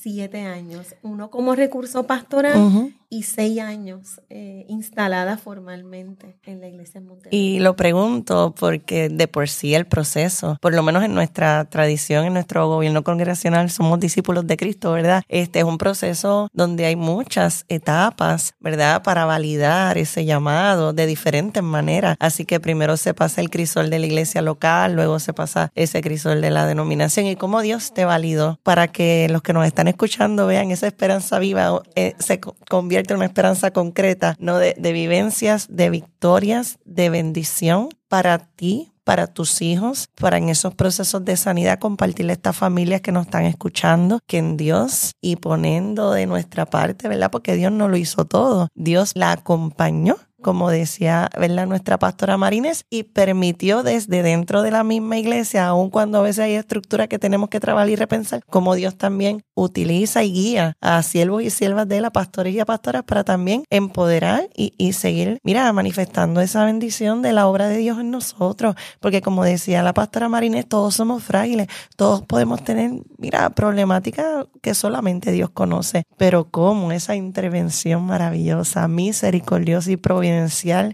siete años, uno como recurso pastoral y seis años eh, instalada formalmente en la iglesia en Monterrey. Y lo pregunto porque de por sí el proceso, por lo menos en nuestra tradición, en nuestro gobierno congregacional, somos discípulos de Cristo, ¿verdad? Este es un proceso donde hay muchas etapas, ¿verdad? Para validar ese llamado de diferentes maneras. Así que primero se pasa el crisol de la iglesia local, luego se pasa ese crisol de la denominación y cómo Dios te validó para que los que nos están escuchando vean esa esperanza viva, eh, se convierta una esperanza concreta, no de, de vivencias, de victorias, de bendición para ti, para tus hijos, para en esos procesos de sanidad compartirle a estas familias que nos están escuchando, que en Dios y poniendo de nuestra parte, ¿verdad? Porque Dios no lo hizo todo. Dios la acompañó como decía ¿verdad? nuestra pastora Marines, y permitió desde dentro de la misma iglesia, aun cuando a veces hay estructuras que tenemos que trabajar y repensar, como Dios también utiliza y guía a siervos y siervas de la pastores y a pastoras para también empoderar y, y seguir, mira, manifestando esa bendición de la obra de Dios en nosotros, porque como decía la pastora Marines, todos somos frágiles, todos podemos tener, mira, problemáticas que solamente Dios conoce, pero como esa intervención maravillosa, misericordiosa y providente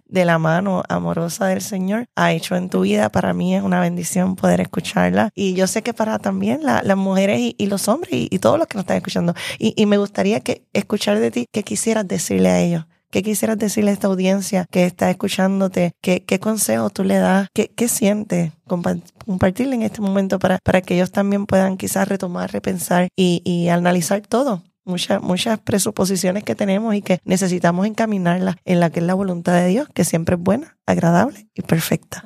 de la mano amorosa del Señor ha hecho en tu vida. Para mí es una bendición poder escucharla. Y yo sé que para también las mujeres y, los hombres y, todos los que nos están escuchando. Y, me gustaría que escuchar de ti qué quisieras decirle a ellos. ¿Qué quisieras decirle a esta audiencia que está escuchándote? ¿Qué, qué consejo tú le das? ¿Qué, qué sientes? Compartirle en este momento para, para que ellos también puedan quizás retomar, repensar y, y analizar todo muchas, muchas presuposiciones que tenemos y que necesitamos encaminarlas en la que es la voluntad de Dios, que siempre es buena, agradable y perfecta.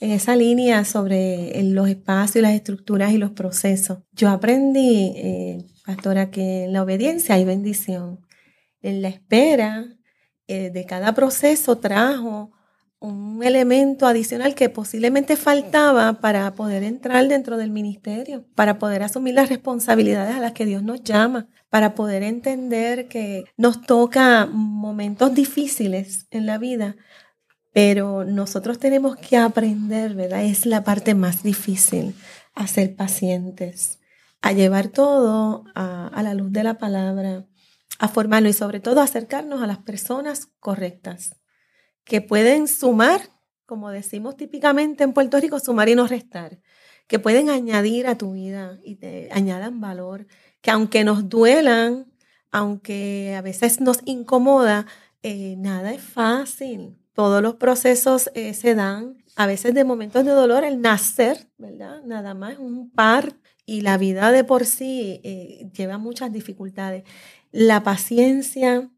En esa línea sobre los espacios, las estructuras y los procesos, yo aprendí, eh, pastora, que en la obediencia hay bendición. En la espera eh, de cada proceso trajo un elemento adicional que posiblemente faltaba para poder entrar dentro del ministerio, para poder asumir las responsabilidades a las que Dios nos llama, para poder entender que nos toca momentos difíciles en la vida, pero nosotros tenemos que aprender, ¿verdad? Es la parte más difícil, a ser pacientes, a llevar todo a, la luz de la palabra, a formarlo y sobre todo acercarnos a las personas correctas que pueden sumar, como decimos típicamente en Puerto Rico, sumar y no restar, que pueden añadir a tu vida y te añadan valor, que aunque nos duelan, aunque a veces nos incomoda, eh, nada es fácil. Todos los procesos eh, se dan, a veces de momentos de dolor, el nacer, ¿verdad? Nada más un par y la vida de por sí eh, lleva muchas dificultades. La paciencia,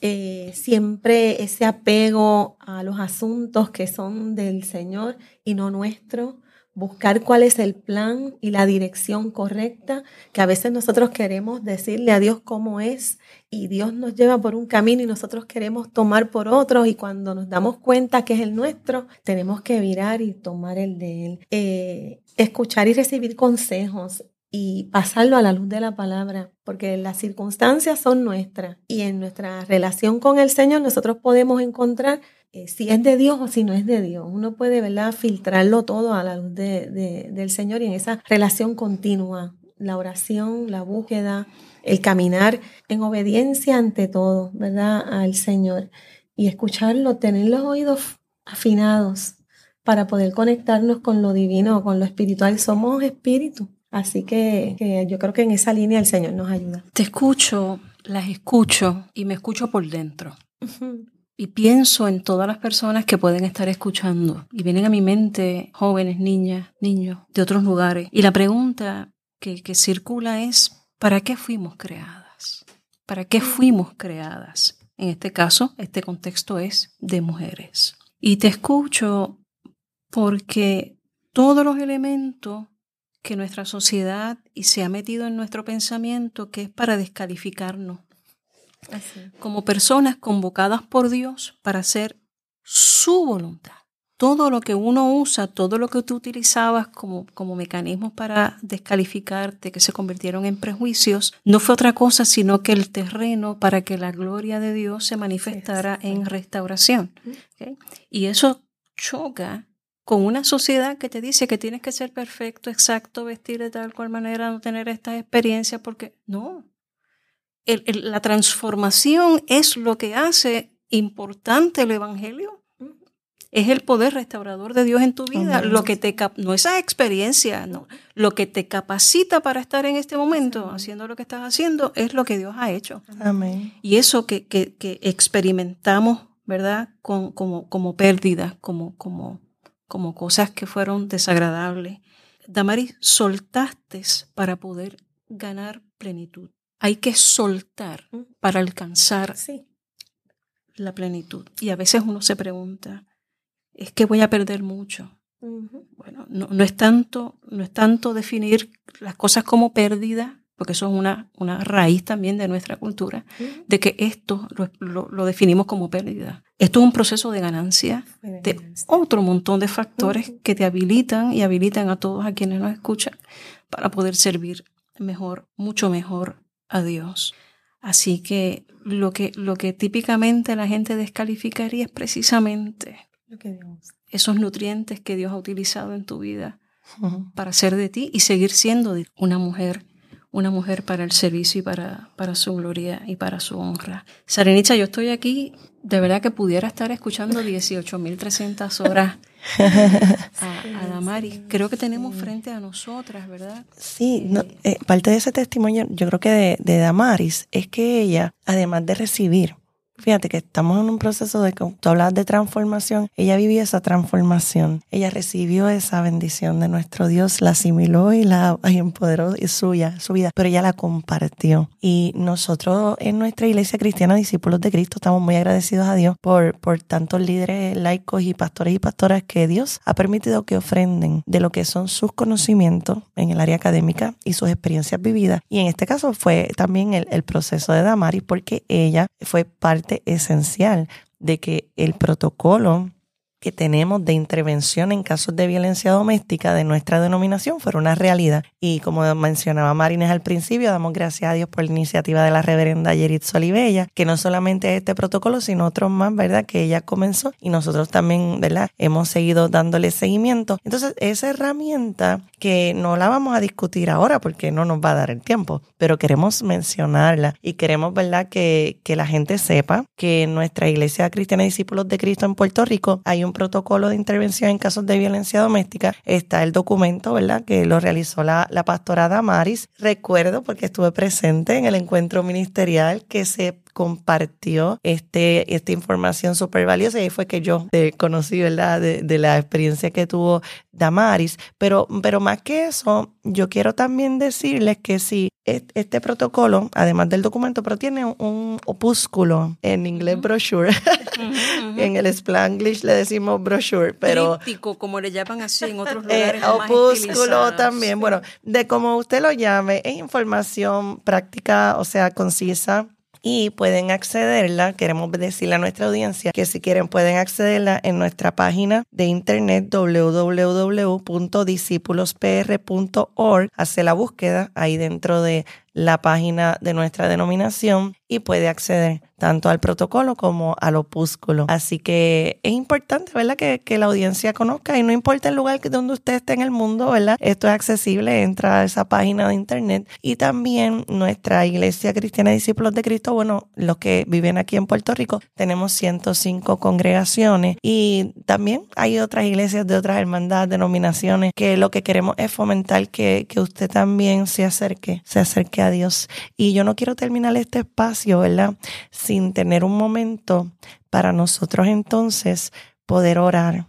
eh, siempre ese apego a los asuntos que son del Señor y no nuestro, buscar cuál es el plan y la dirección correcta, que a veces nosotros queremos decirle a Dios cómo es y Dios nos lleva por un camino y nosotros queremos tomar por otro y cuando nos damos cuenta que es el nuestro, tenemos que virar y tomar el de Él. Eh, escuchar y recibir consejos y pasarlo a la luz de la palabra, porque las circunstancias son nuestras y en nuestra relación con el Señor nosotros podemos encontrar eh, si es de Dios o si no es de Dios. Uno puede ¿verdad? filtrarlo todo a la luz de, del Señor y en esa relación continua, la oración, la búsqueda, el caminar en obediencia ante todo, ¿verdad? Al Señor y escucharlo, tener los oídos afinados para poder conectarnos con lo divino, con lo espiritual. Somos espíritu Así que, yo creo que en esa línea el Señor nos ayuda. Te escucho, las escucho y me escucho por dentro. Y pienso en todas las personas que pueden estar escuchando. Y vienen a mi mente jóvenes, niñas, niños de otros lugares. Y la pregunta que, que circula es, ¿para qué fuimos creadas? ¿Para qué fuimos creadas? En este caso, este contexto es de mujeres. Y te escucho porque todos los elementos que nuestra sociedad y se ha metido en nuestro pensamiento que es para descalificarnos como personas convocadas por Dios para hacer su voluntad. todo lo que uno usa, todo lo que tú utilizabas como, como mecanismos para descalificarte, que se convirtieron en prejuicios, no fue otra cosa sino que el terreno para que la gloria de Dios se manifestara en restauración. Y eso choca con una sociedad que te dice que tienes que ser perfecto, exacto, vestir de tal cual manera, no tener estas experiencias, porque no. la transformación es lo que hace importante el Evangelio. Es el poder restaurador de Dios en tu vida, lo que te no esa experiencia, no, lo que te capacita para estar en este momento haciendo lo que estás haciendo es lo que Dios ha hecho. Amén. Y eso que, que, que experimentamos, ¿verdad? Con, como, como pérdida, como, como, como cosas que fueron desagradables. Damaris, soltaste para poder ganar plenitud. Hay que soltar para alcanzar la plenitud. Y a veces uno se pregunta, es que voy a perder mucho. Bueno, no, es tanto, no es tanto definir las cosas como pérdida, porque eso es una, una raíz también de nuestra cultura, de que esto lo, definimos como pérdida. Esto es un proceso de ganancia de, otro montón de factores que te habilitan y habilitan a todos a quienes nos escuchan para poder servir mejor, mucho mejor a Dios. Así que lo que, lo que típicamente la gente descalificaría es precisamente esos nutrientes que Dios ha utilizado en tu vida para ser de ti y seguir siendo una mujer una mujer para el servicio y para, para su gloria y para su honra. Sarenicha, yo estoy aquí, de verdad que pudiera estar escuchando 18.300 horas a, a, Damari. Creo que tenemos frente a nosotras, ¿verdad? Sí, eh, parte de ese testimonio, yo creo que de, de Damaris, es que ella, además de recibir Fíjate que estamos en un proceso de, tú hablas de transformación, ella vivió esa transformación, ella recibió esa bendición de nuestro Dios, la asimiló y la empoderó y suya, su vida, pero ella la compartió. Y nosotros en nuestra iglesia cristiana, discípulos de Cristo, estamos muy agradecidos a Dios por, por tantos líderes laicos y pastores y pastoras que Dios ha permitido que ofrenden de lo que son sus conocimientos en el área académica y sus experiencias vividas. Y en este caso fue también el, el proceso de Damaris porque ella fue parte esencial de que el protocolo que tenemos de intervención en casos de violencia doméstica de nuestra denominación fuera una realidad. Y como mencionaba Marines al principio, damos gracias a Dios por la iniciativa de la reverenda Yerit Solibella, que no solamente este protocolo, sino otros más, ¿verdad? Que ella comenzó y nosotros también, ¿verdad? Hemos seguido dándole seguimiento. Entonces, esa herramienta que no la vamos a discutir ahora porque no nos va a dar el tiempo, pero queremos mencionarla y queremos, ¿verdad? Que, que la gente sepa que en nuestra iglesia cristiana discípulos de Cristo en Puerto Rico hay un protocolo de intervención en casos de violencia doméstica. Está el documento, ¿verdad?, que lo realizó la, la pastora Damaris. Recuerdo, porque estuve presente en el encuentro ministerial, que se compartió este, esta información súper valiosa y ahí fue que yo conocí, ¿verdad?, de, de, la experiencia que tuvo Damaris. Pero, pero más que eso, yo quiero también decirles que si este protocolo, además del documento, pero tiene un opúsculo en inglés brochure. en el Spanglish le decimos brochure, pero Tríptico, como le llaman así en otros eh, lugares. opúsculo también, bueno, de como usted lo llame, es información práctica, o sea, concisa y pueden accederla. Queremos decirle a nuestra audiencia que si quieren pueden accederla en nuestra página de internet www.discipuluspr.org. Hace la búsqueda ahí dentro de la página de nuestra denominación y puede acceder tanto al protocolo como al opúsculo. Así que es importante, ¿verdad? Que, la audiencia conozca y no importa el lugar donde usted esté en el mundo, ¿verdad? Esto es accesible, entra a esa página de internet y también nuestra iglesia cristiana discípulos de Cristo, bueno, los que viven aquí en Puerto Rico, tenemos 105 congregaciones y también hay otras iglesias de otras hermandades, denominaciones, que lo que queremos es fomentar que, que usted también se acerque, se acerque a Dios. Y yo no quiero terminar este espacio, ¿verdad? Sin tener un momento para nosotros entonces poder orar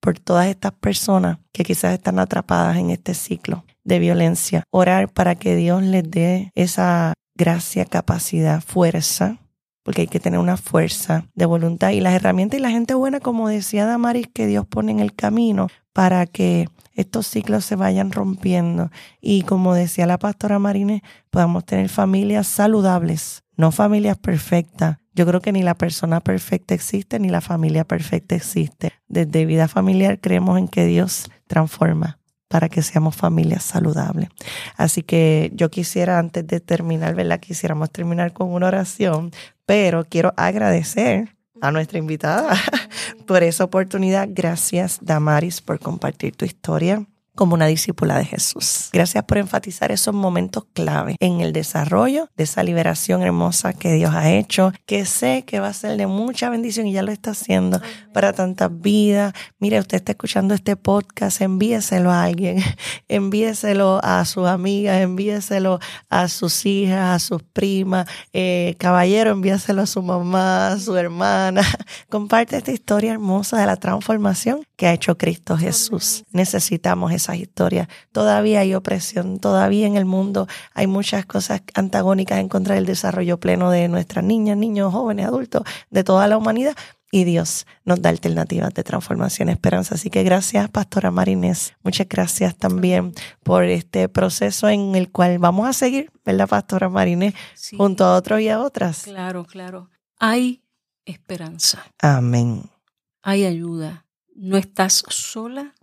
por todas estas personas que quizás están atrapadas en este ciclo de violencia. Orar para que Dios les dé esa gracia, capacidad, fuerza, porque hay que tener una fuerza de voluntad y las herramientas y la gente buena, como decía Damaris, que Dios pone en el camino para que estos ciclos se vayan rompiendo y como decía la pastora Marine, podamos tener familias saludables no familias perfectas. Yo creo que ni la persona perfecta existe, ni la familia perfecta existe. Desde vida familiar creemos en que Dios transforma para que seamos familias saludables. Así que yo quisiera, antes de terminar, ¿verdad? Quisiéramos terminar con una oración, pero quiero agradecer a nuestra invitada por esa oportunidad. Gracias, Damaris, por compartir tu historia como una discípula de Jesús. Gracias por enfatizar esos momentos clave en el desarrollo de esa liberación hermosa que Dios ha hecho, que sé que va a ser de mucha bendición y ya lo está haciendo para tantas vidas. Mire, usted está escuchando este podcast, envíeselo a alguien, envíeselo a sus amigas, envíeselo a sus hijas, a sus primas, eh, caballero, envíeselo a su mamá, a su hermana. Comparte esta historia hermosa de la transformación que ha hecho Cristo Jesús. Necesitamos esas historias. Todavía hay opresión, todavía en el mundo hay muchas cosas antagónicas en contra del desarrollo pleno de nuestras niñas, niños, jóvenes, adultos, de toda la humanidad. Y Dios nos da alternativas de transformación y esperanza. Así que gracias, Pastora Marinés. Muchas gracias también por este proceso en el cual vamos a seguir, ¿verdad, Pastora Marinés? Junto a otros y a otras. Claro, claro. Hay esperanza. Amén. Hay ayuda no estás sola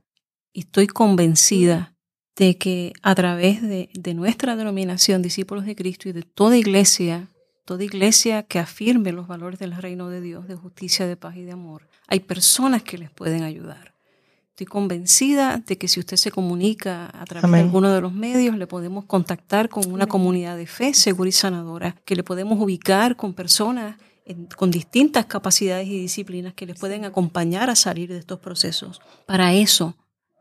y estoy convencida de que a través de, nuestra denominación, discípulos de Cristo y de toda iglesia, toda iglesia que afirme los valores del reino de Dios, de justicia, de paz y de amor, hay personas que les pueden ayudar. Estoy convencida de que si usted se comunica a través de alguno de los medios, le podemos contactar con una comunidad de fe segura y sanadora, que le podemos ubicar con personas con distintas capacidades y disciplinas que les pueden acompañar a salir de estos procesos. Para eso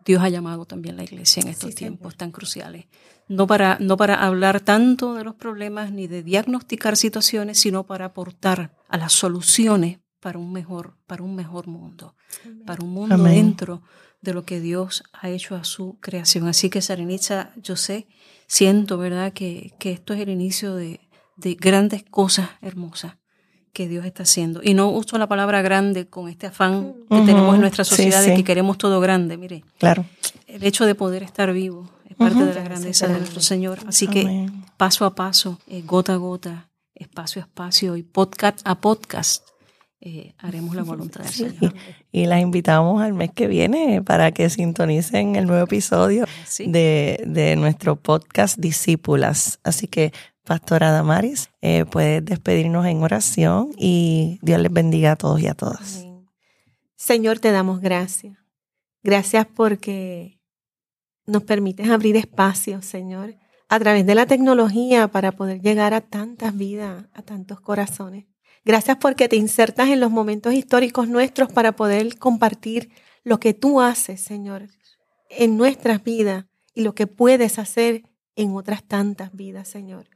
Dios ha llamado también la iglesia en estos tiempos tan cruciales. No para, no para hablar tanto de los problemas ni de diagnosticar situaciones, sino para aportar a las soluciones para un mejor, para un mejor mundo, para un mundo dentro de lo que Dios ha hecho a su creación. Así que, Sarenitza, yo sé, siento, ¿verdad?, que, que esto es el inicio de, de grandes cosas hermosas que Dios está haciendo. Y no uso la palabra grande con este afán que tenemos en nuestra sociedad de que queremos todo grande. Mire, claro. el hecho de poder estar vivo es parte de la grandeza de nuestro Señor. Así que paso a paso, eh, gota a gota, espacio a espacio y podcast a podcast. Eh, haremos la voluntad del Señor. Y las invitamos al mes que viene para que sintonicen el nuevo episodio de, de nuestro podcast Discípulas. Así que Pastora Damaris, eh, puedes despedirnos en oración y Dios les bendiga a todos y a todas. Señor, te damos gracias. Gracias porque nos permites abrir espacios, Señor, a través de la tecnología para poder llegar a tantas vidas, a tantos corazones. Gracias porque te insertas en los momentos históricos nuestros para poder compartir lo que tú haces, Señor, en nuestras vidas y lo que puedes hacer en otras tantas vidas, Señor.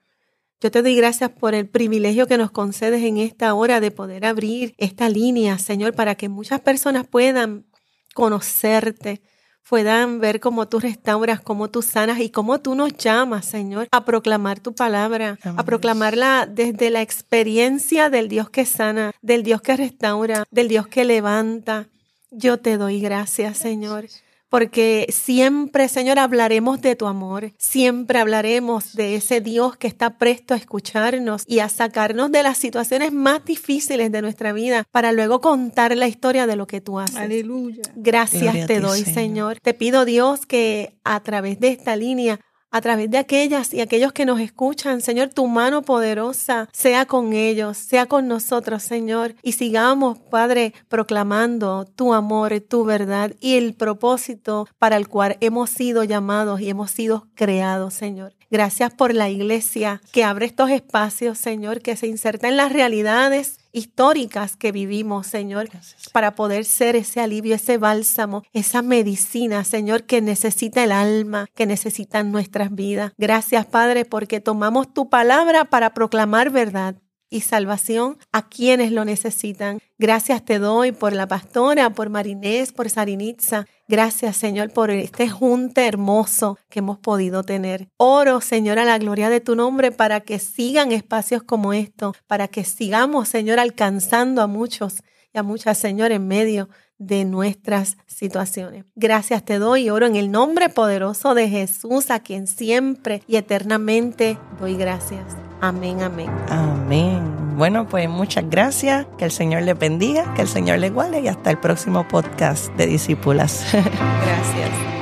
Yo te doy gracias por el privilegio que nos concedes en esta hora de poder abrir esta línea, Señor, para que muchas personas puedan conocerte, puedan ver cómo tú restauras, cómo tú sanas y cómo tú nos llamas, Señor, a proclamar tu palabra, a proclamarla desde la experiencia del Dios que sana, del Dios que restaura, del Dios que levanta. Yo te doy gracias, Señor porque siempre, Señor, hablaremos de tu amor, siempre hablaremos de ese Dios que está presto a escucharnos y a sacarnos de las situaciones más difíciles de nuestra vida para luego contar la historia de lo que tú haces. Aleluya. Gracias te doy, Señor. Te pido, Dios, que a través de esta línea a través de aquellas y aquellos que nos escuchan, Señor, tu mano poderosa sea con ellos, sea con nosotros, Señor, y sigamos, Padre, proclamando tu amor, tu verdad y el propósito para el cual hemos sido llamados y hemos sido creados, Señor. Gracias por la iglesia que abre estos espacios, Señor, que se inserta en las realidades históricas que vivimos, Señor, para poder ser ese alivio, ese bálsamo, esa medicina, Señor, que necesita el alma, que necesitan nuestras vidas. Gracias, Padre, porque tomamos tu palabra para proclamar verdad y salvación a quienes lo necesitan. Gracias te doy por la pastora, por Marinés, por Sarinitza. Gracias, Señor, por este junte hermoso que hemos podido tener. Oro, Señor, a la gloria de tu nombre para que sigan espacios como estos, para que sigamos, Señor, alcanzando a muchos y a muchas, Señor, en medio de nuestras situaciones. Gracias te doy y oro en el nombre poderoso de Jesús, a quien siempre y eternamente doy gracias. Amén, amén. Amén. Bueno, pues muchas gracias. Que el Señor les bendiga, que el Señor les guarde y hasta el próximo podcast de Discípulas. Gracias.